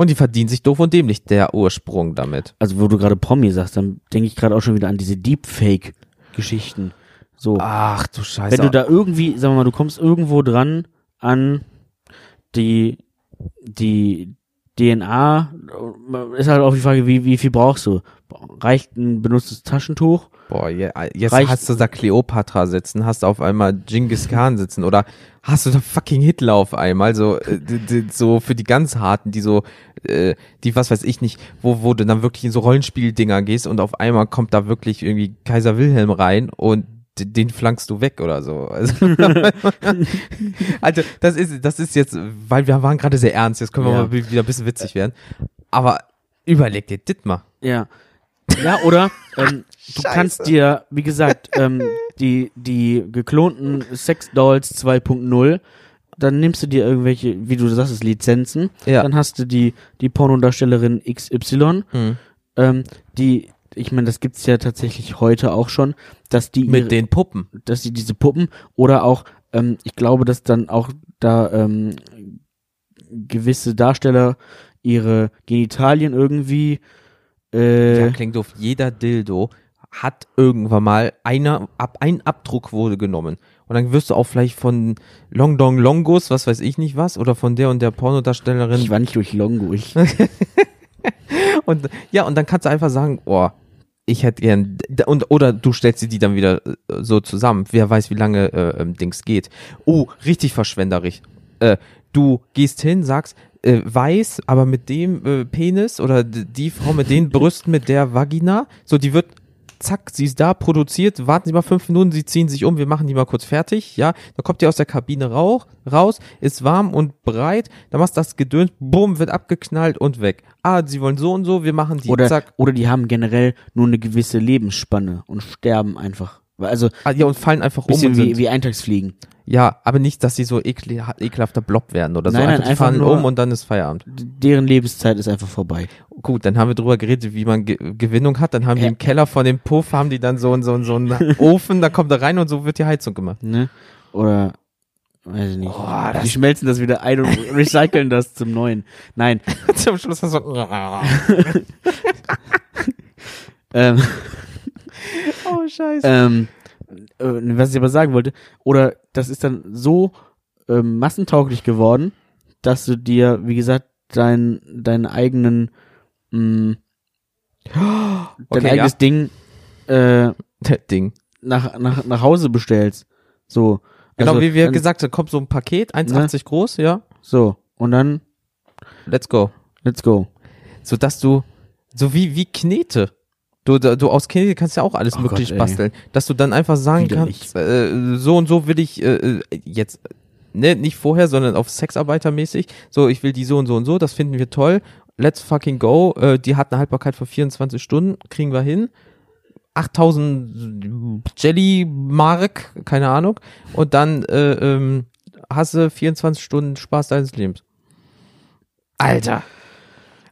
Und die verdienen sich doof und dämlich, der Ursprung damit. also wo du gerade Promi sagst, dann denke ich gerade auch schon wieder an diese Deepfake-Geschichten. So, Ach du Scheiße. wenn du da irgendwie, sagen wir mal, du kommst irgendwo dran an die, die DNA, ist halt auch die Frage, wie, wie viel brauchst du? Reicht ein benutztes Taschentuch? Boah, je- jetzt Reicht- hast du da Cleopatra sitzen, hast du auf einmal Genghis Khan sitzen oder hast du da fucking Hitler auf einmal, so, äh, so für die ganz harten, die so, äh, die was weiß ich nicht, wo, wo du dann wirklich in so Rollenspieldinger gehst und auf einmal kommt da wirklich irgendwie Kaiser Wilhelm rein und den flankst du weg oder so. Also, also das ist, das ist jetzt, weil wir waren gerade sehr ernst, jetzt können wir Ja. mal wieder ein bisschen witzig werden. Aber überleg dir das mal. Ja. Ja, oder ähm, du kannst dir, wie gesagt, ähm, die, die geklonten Sex-Dolls 2.0, dann nimmst du dir irgendwelche, wie du sagst, Lizenzen, Ja. dann hast du die, die Pornodarstellerin XY, Mhm. ähm, die, ich meine, das gibt's ja tatsächlich heute auch schon, dass die ihre, Mit den Puppen. dass sie diese Puppen oder auch, ähm, ich glaube, dass dann auch da ähm, gewisse Darsteller ihre Genitalien irgendwie äh, Ja, klingt doof. Jeder Dildo hat irgendwann mal einer, ab, ein Abdruck wurde genommen. Und dann wirst du auch vielleicht von Long Dong Longus, was weiß ich nicht was, oder von der und der Pornodarstellerin. Ich war nicht durch Longo. Ich, Und ja, und dann kannst du einfach sagen, oh, ich hätte gern und oder du stellst dir die dann wieder äh, so zusammen. Wer weiß, wie lange äh, ähm, Dings geht. Oh, richtig verschwenderisch. Äh, du gehst hin, sagst äh, weiß, aber mit dem äh, Penis oder die Frau mit den Brüsten mit der Vagina, so die wird zack, sie ist da, produziert, warten Sie mal fünf Minuten, sie ziehen sich um, wir machen die mal kurz fertig, ja, dann kommt die aus der Kabine rauch, raus, ist warm und breit, dann machst du das Gedöns, bumm, wird abgeknallt und weg. Ah, sie wollen so und so, wir machen die, Oder, zack. oder die haben generell nur eine gewisse Lebensspanne und sterben einfach. Also Ah, ja, und fallen einfach um bisschen wie, wie Eintagsfliegen. Ja, aber nicht, dass sie so ekle, ekelhafter Blob werden oder so, Nein, nein, einfach, die einfach fallen nur- um und dann ist Feierabend. Deren Lebenszeit ist einfach vorbei. Gut, dann haben wir drüber geredet, wie man Ge Gewinnung hat. Dann haben die Ja. im Keller von dem Puff, haben die dann so, einen- so, einen- so einen Ofen, da kommt er rein und so wird die Heizung gemacht. Ne? Oder weiß ich nicht. Oh, die schmelzen das wieder ein und recyceln das zum Neuen. Nein. Zum Schluss hast du Ähm, Oh, scheiße. ähm, äh, was ich aber sagen wollte, oder das ist dann so ähm, massentauglich geworden, dass du dir, wie gesagt, dein, deinen eigenen, mh, dein Okay, eigenes Ding äh, Ding. nach, nach, nach Hause bestellst. So. Genau, Also, wie wir dann- gesagt haben, kommt so ein Paket, 1,80 groß, ja. So. Und dann, Let's go. let's go. So dass du, so wie, wie Knete. Du, du aus Knete kannst ja auch alles Oh möglich Gott, basteln. Dass du dann einfach sagen Widerlich. kannst, äh, so und so will ich, äh, äh, jetzt, ne, nicht vorher, sondern auf Sexarbeitermäßig. So, ich will die so und so und so, das finden wir toll. Let's fucking go. Äh, die hat eine Haltbarkeit von 24 Stunden, kriegen wir hin. 8000 Jelly Mark, keine Ahnung. Und dann äh, ähm, hast du 24 Stunden Spaß deines Lebens. Alter.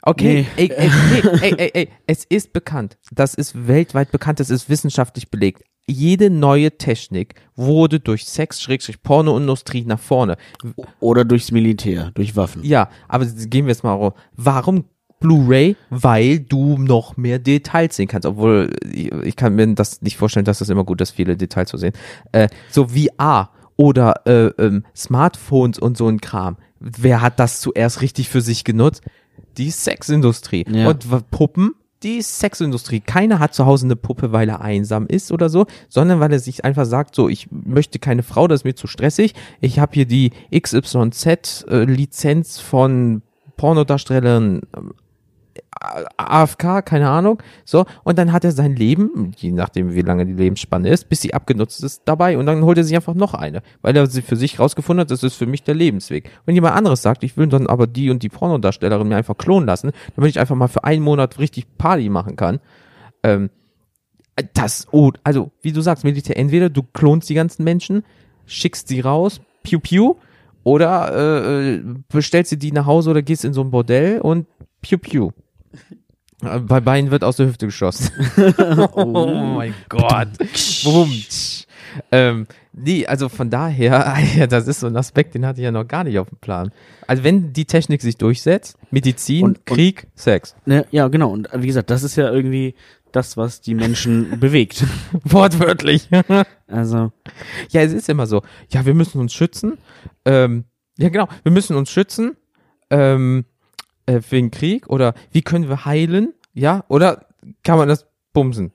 Okay, Nee. ey, ey, nee, ey, ey, ey, es ist bekannt. Das ist weltweit bekannt, das ist wissenschaftlich belegt. Jede neue Technik wurde durch Sex, Schrägstrich, Pornoindustrie nach vorne. Oder durchs Militär, durch Waffen. Ja, aber gehen wir jetzt mal raus. Warum Blu-ray? Weil du noch mehr Details sehen kannst. Obwohl, ich ich kann mir das nicht vorstellen, dass das immer gut ist, viele Details zu sehen. Äh, so VR oder äh, ähm, Smartphones und so ein Kram. Wer hat das zuerst richtig für sich genutzt? Die Sexindustrie. Ja. Und Puppen? Die Sexindustrie. Keiner hat zu Hause eine Puppe, weil er einsam ist oder so, sondern weil er sich einfach sagt, so, ich möchte keine Frau, das ist mir zu stressig. Ich habe hier die XYZ-Lizenz von Pornodarstellern ähm, AFK, keine Ahnung, so, und dann hat er sein Leben, je nachdem wie lange die Lebensspanne ist, bis sie abgenutzt ist dabei und dann holt er sich einfach noch eine, weil er sie für sich rausgefunden hat, das ist für mich der Lebensweg. Wenn jemand anderes sagt, ich will dann aber die und die Pornodarstellerin mir einfach klonen lassen, damit ich einfach mal für einen Monat richtig Party machen kann, ähm, das, oh, also, wie du sagst, Militär, entweder du klonst die ganzen Menschen, schickst sie raus, piu piu, oder äh, äh, bestellst du die nach Hause oder gehst in so ein Bordell und piu piu. Bei beiden wird aus der Hüfte geschossen. oh mein Gott. Ähm, nee, also von daher, das ist so ein Aspekt, den hatte ich ja noch gar nicht auf dem Plan. Also wenn die Technik sich durchsetzt, Medizin, Und- und- Krieg, Sex. Ne, ja, genau. Und wie gesagt, das ist ja irgendwie das, was die Menschen bewegt. Wortwörtlich. Also, Ja, es ist immer so. Ja, wir müssen uns schützen. Ähm, ja, genau. Wir müssen uns schützen ähm, äh, wegen Krieg oder wie können wir heilen? Ja, oder kann man das bumsen?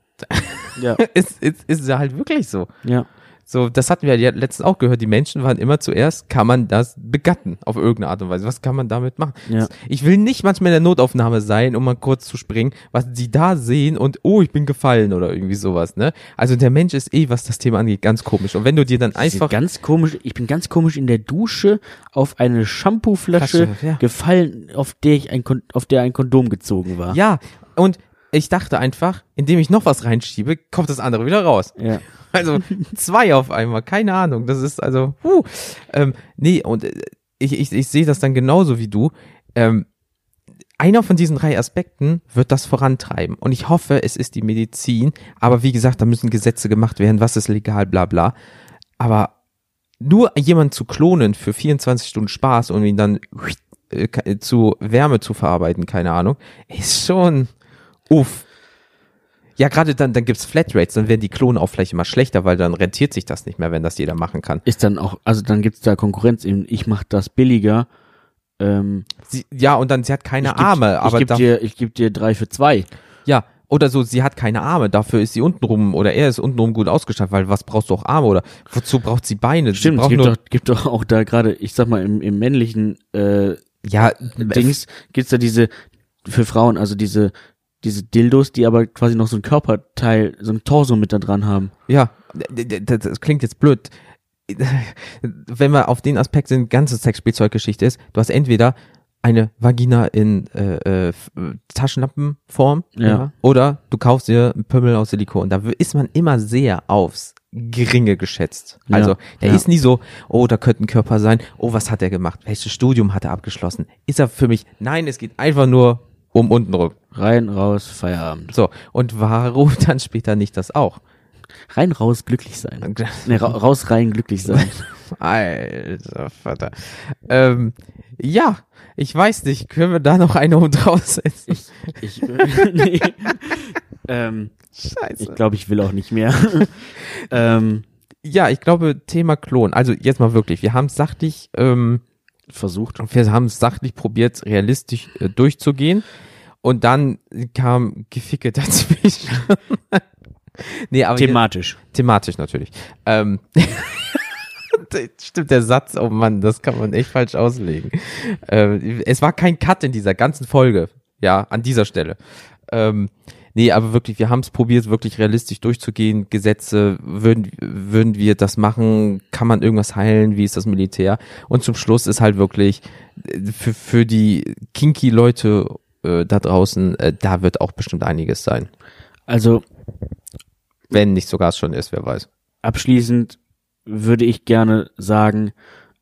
ja, ist, ist, ist ja halt wirklich so. ja. So, das hatten wir ja letztens auch gehört. Die Menschen waren immer zuerst, kann man das begatten auf irgendeine Art und Weise? Was kann man damit machen? Ja. Ich will nicht manchmal in der Notaufnahme sein, um mal kurz zu springen, was sie da sehen und oh, ich bin gefallen oder irgendwie sowas, ne? Also der Mensch ist eh, was das Thema angeht, ganz komisch. Und wenn du dir dann Einfach ganz komisch. Ich bin ganz komisch in der Dusche auf eine Shampooflasche Flasche, ja. gefallen, auf der ich ein, Kon auf der ein Kondom gezogen war. Ja, und ich dachte einfach, indem ich noch was reinschiebe, kommt das andere wieder raus. Ja. Also zwei auf einmal, keine Ahnung. Das ist also, huh. ähm, nee, und äh, ich, ich, ich sehe das dann genauso wie du. Ähm, einer von diesen drei Aspekten wird das vorantreiben. Und ich hoffe, es ist die Medizin. Aber wie gesagt, da müssen Gesetze gemacht werden, was ist legal, bla bla. Aber nur jemanden zu klonen für 24 Stunden Spaß und ihn dann äh, zu Wärme zu verarbeiten, keine Ahnung, ist schon uff. Ja, gerade dann, dann gibt's Flatrates, dann werden die Klone auch vielleicht immer schlechter, weil dann rentiert sich das nicht mehr, wenn das jeder machen kann. Ist dann auch, also dann gibt's da Konkurrenz. eben, Ich mach das billiger. Ähm, Sie, ja, und dann, sie hat keine ich geb- Arme, aber ich geb da, dir, ich geb dir drei für zwei. ja, Oder so, sie hat keine Arme, dafür ist sie untenrum oder er ist untenrum gut ausgestattet, weil was brauchst du auch Arme oder wozu braucht sie Beine? Stimmt, sie es gibt doch, gibt doch auch da gerade, ich sag mal, im, im männlichen äh, ja, Dings gibt's da diese für Frauen, also diese diese Dildos, die aber quasi noch so ein Körperteil, so ein Torso mit da dran haben. Ja, das klingt jetzt blöd. Wenn wir auf den Aspekt sind, ganze Sexspielzeuggeschichte ist, du hast entweder eine Vagina in äh, äh, Taschenlampenform Ja. oder du kaufst dir einen Pümmel aus Silikon. Da ist man immer sehr aufs Geringe geschätzt. Ja, Also der ja. ist nie so, oh, da könnte ein Körper sein, oh, was hat er gemacht? Welches Studium hat er abgeschlossen? Ist er für mich? Nein, es geht einfach nur um untenrum. Rein, raus, Feierabend. So, und warum dann später nicht das auch? Rein, raus, glücklich sein. Nee, ra raus, rein, glücklich sein. Alter Vater. Ähm, ja, ich weiß nicht, können wir da noch eine und draufsetzen? Ich, äh, nee. ähm, Scheiße. ich glaube, ich will auch nicht mehr. ähm, ja, ich glaube, Thema Klon. Also jetzt mal wirklich, wir haben es sachlich, ähm, versucht. wir haben es sachlich probiert, realistisch äh, durchzugehen. Und dann kam Geficke dazwischen. nee, aber Thematisch. Thematisch natürlich. Ähm, stimmt der Satz, oh Mann, das kann man echt falsch auslegen. Ähm, es war kein Cut in dieser ganzen Folge, ja, an dieser Stelle. Ähm, nee, aber wirklich, wir haben es probiert, wirklich realistisch durchzugehen. Gesetze, würden, würden wir das machen? Kann man irgendwas heilen? Wie ist das Militär? Und zum Schluss ist halt wirklich äh, für, für die kinky Leute äh, da draußen, äh, da wird auch bestimmt einiges sein. Also Wenn nicht sogar es schon ist, wer weiß. abschließend würde ich gerne sagen,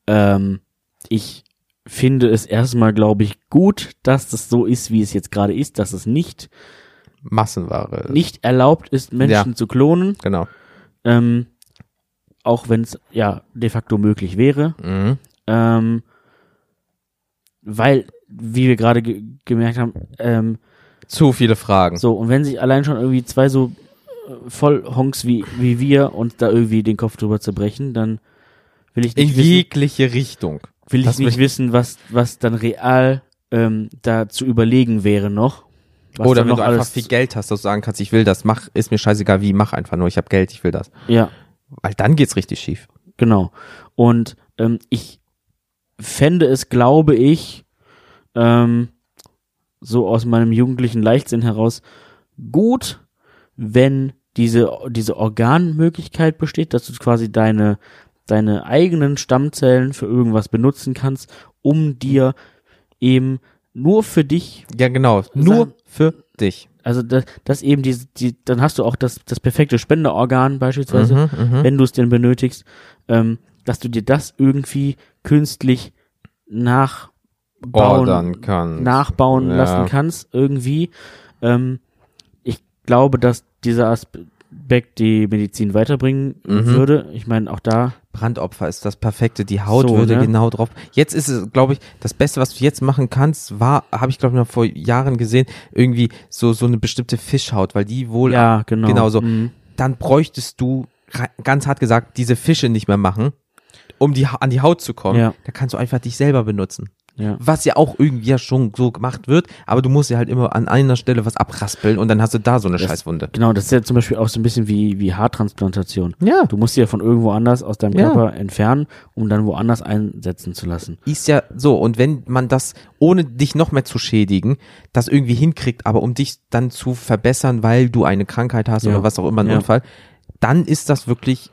ähm, ich finde es erstmal, glaube ich, gut, dass das so ist, wie es jetzt gerade ist, dass es nicht, Massenware. nicht erlaubt ist, Menschen Ja. zu klonen, Genau. ähm, auch wenn es ja de facto möglich wäre, Mhm. ähm, weil, wie wir gerade ge gemerkt haben, ähm, Zu viele Fragen. so, und wenn sich allein schon irgendwie zwei so äh, Vollhonks wie, wie wir uns da irgendwie den Kopf drüber zerbrechen, dann will ich In nicht wissen, jegliche Richtung. will ich Das nicht wissen, was, was dann real ähm, da zu überlegen wäre noch. Oder wenn noch du einfach viel Geld hast, dass du sagen kannst, ich will das, mach, ist mir scheißegal wie, mach einfach nur, ich habe Geld, ich will das. Ja, Weil dann geht's richtig schief. genau. Und ähm, ich fände es, glaube ich, ähm, so aus meinem jugendlichen Leichtsinn heraus gut, wenn diese, diese Organmöglichkeit besteht, dass du quasi deine, deine eigenen Stammzellen für irgendwas benutzen kannst, um dir eben nur für dich Ja, genau. Nur für dich. Also das, das eben die, die, dann hast du auch das, das perfekte Spenderorgan beispielsweise, Mhm, mhm. wenn du es denn benötigst, ähm, dass du dir das irgendwie künstlich nachbauen, Ordern kann. nachbauen Ja. lassen kannst irgendwie. Ähm, ich glaube, dass dieser Aspekt die Medizin weiterbringen Mhm. würde. Ich meine, auch da, Brandopfer ist das perfekte. Die Haut So, würde ne? genau drauf. Jetzt ist es, glaube ich, das Beste, was du jetzt machen kannst, war, habe ich glaube ich noch vor Jahren gesehen, irgendwie so so eine bestimmte Fischhaut, weil die wohl ja, genau. genau so. Mhm. dann bräuchtest du ganz hart gesagt diese Fische nicht mehr machen, um die an die Haut zu kommen. Ja. Da kannst du einfach dich selber benutzen. Ja. Was ja auch irgendwie ja schon so gemacht wird, aber du musst ja halt immer an einer Stelle was abraspeln und dann hast du da so eine Das- Scheißwunde. Genau, das ist ja zum Beispiel auch so ein bisschen wie, wie Haartransplantation. Ja. Du musst sie ja von irgendwo anders aus deinem Ja. Körper entfernen, um dann woanders einsetzen zu lassen. Ist ja so, und wenn man das, ohne dich noch mehr zu schädigen, das irgendwie hinkriegt, aber um dich dann zu verbessern, weil du eine Krankheit hast Ja. oder was auch immer, ein Ja. Unfall, dann ist das wirklich,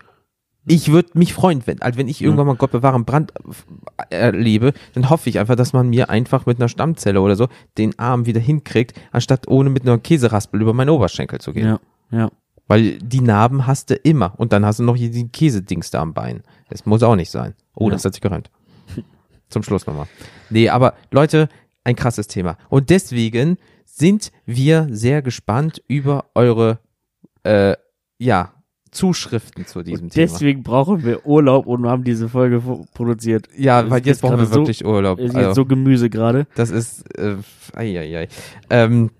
ich würde mich freuen, wenn, also wenn ich irgendwann mal Gott bewahre einen Brand erlebe, dann hoffe ich einfach, dass man mir einfach mit einer Stammzelle oder so den Arm wieder hinkriegt, anstatt ohne mit einer Käseraspel über meinen Oberschenkel zu gehen. Ja, ja. Weil die Narben hast du immer und dann hast du noch hier die Käsedings da am Bein. Das muss auch nicht sein. Oh, Ja. das hat sich gereimt. Zum Schluss nochmal. Nee, aber Leute, ein krasses Thema. Und deswegen sind wir sehr gespannt über eure, äh, ja, Zuschriften zu diesem Und Thema. deswegen brauchen wir Urlaub und haben diese Folge produziert. Ja, Es weil jetzt brauchen wir gerade so- wirklich Urlaub. Ist Also, jetzt so Gemüse gerade. das ist, äh, ei, ei, ei. Ähm,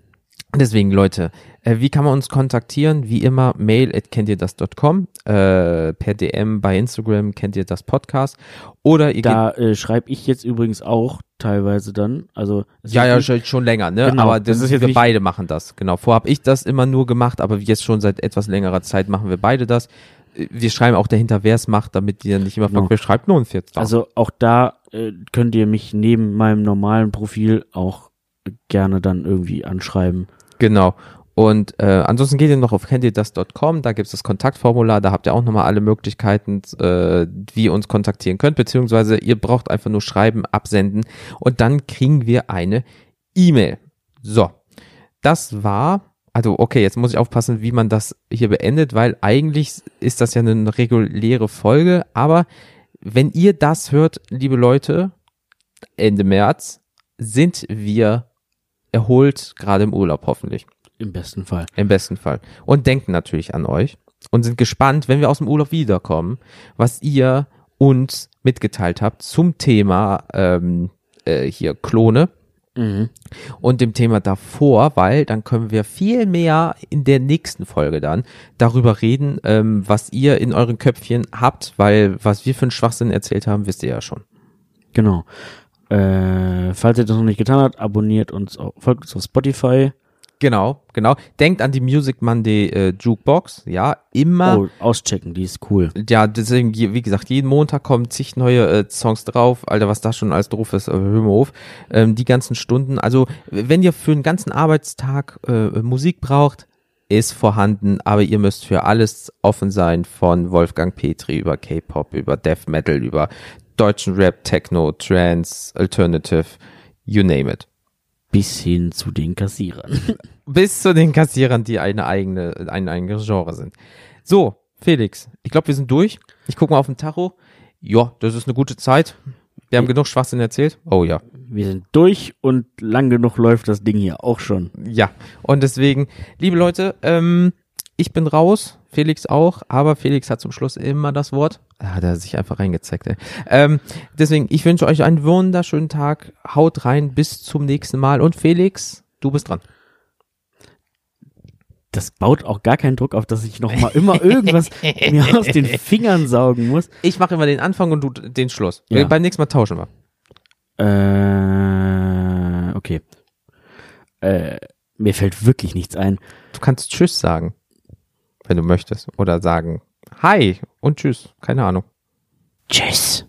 deswegen, Leute, Äh, wie kann man uns kontaktieren? Wie immer, mail at kennt ihr das.com, äh, per DM bei Instagram kennt ihr das Podcast. Oder ihr Da äh, schreibe ich jetzt übrigens auch teilweise dann. Also ja, ja, schon, schon länger, ne? Genau, aber das das ist jetzt wir beide machen das. Genau. Vorher habe ich das immer nur gemacht, aber jetzt schon seit etwas längerer Zeit machen wir beide das. Äh, Wir schreiben auch dahinter, wer es macht, damit ihr nicht immer Genau. fragt, wer schreibt nur uns jetzt da? Also auch da äh, könnt ihr mich neben meinem normalen Profil auch gerne dann irgendwie anschreiben. Genau. Und äh, ansonsten geht ihr noch auf kenntierdas.com, da gibt's das Kontaktformular, da habt ihr auch nochmal alle Möglichkeiten, äh, wie ihr uns kontaktieren könnt, beziehungsweise ihr braucht einfach nur schreiben, absenden und dann kriegen wir eine E-Mail. So, das war, also okay, jetzt muss ich aufpassen, wie man das hier beendet, weil eigentlich ist das ja eine reguläre Folge, aber wenn ihr das hört, liebe Leute, Ende März, sind wir erholt, gerade im Urlaub hoffentlich. Im besten Fall. Im besten Fall. Und denken natürlich an euch und sind gespannt, wenn wir aus dem Urlaub wiederkommen, was ihr uns mitgeteilt habt zum Thema ähm, äh, hier Klone Mhm. und dem Thema davor, weil dann können wir viel mehr in der nächsten Folge dann darüber reden, ähm, was ihr in euren Köpfchen habt, weil was wir für einen Schwachsinn erzählt haben, wisst ihr ja schon. Genau. Äh, falls ihr das noch nicht getan habt, abonniert uns, folgt uns auf Spotify. Genau, genau. Denkt an die Music Monday äh, Jukebox, ja, immer. Oh, auschecken, die ist cool. Ja, deswegen, wie gesagt, jeden Montag kommen zig neue äh, Songs drauf. Alter, was da schon alles drauf ist, äh, hör mal auf. Ähm, die ganzen Stunden. Also, wenn ihr für einen ganzen Arbeitstag äh, Musik braucht, ist vorhanden, aber ihr müsst für alles offen sein, von Wolfgang Petri über K-Pop, über Death Metal, über deutschen Rap, Techno, Trance, Alternative, you name it. Bis hin zu den Kassierern. Bis zu den Kassierern, die eine eigene, ein eigenes Genre sind. So, Felix, ich glaube, wir sind durch. Ich gucke mal auf den Tacho. Ja, das ist eine gute Zeit. Wir haben genug Schwachsinn erzählt. Oh ja. Wir sind durch und lang genug läuft das Ding hier auch schon. Ja. Und deswegen, liebe Leute, ähm, ich bin raus. Felix auch, aber Felix hat zum Schluss immer das Wort. Da hat er sich einfach reingezeckt, ey. Ähm, deswegen, ich wünsche euch einen wunderschönen Tag. Haut rein, bis zum nächsten Mal. Und Felix, du bist dran. Das baut auch gar keinen Druck auf, dass ich noch mal immer irgendwas mir aus den Fingern saugen muss. Ich mache immer den Anfang und du den Schluss. Ja. Beim nächsten Mal tauschen wir. Äh, okay. Äh, mir fällt wirklich nichts ein. Du kannst Tschüss sagen, wenn du möchtest. Oder sagen Hi und Tschüss. Keine Ahnung. Tschüss.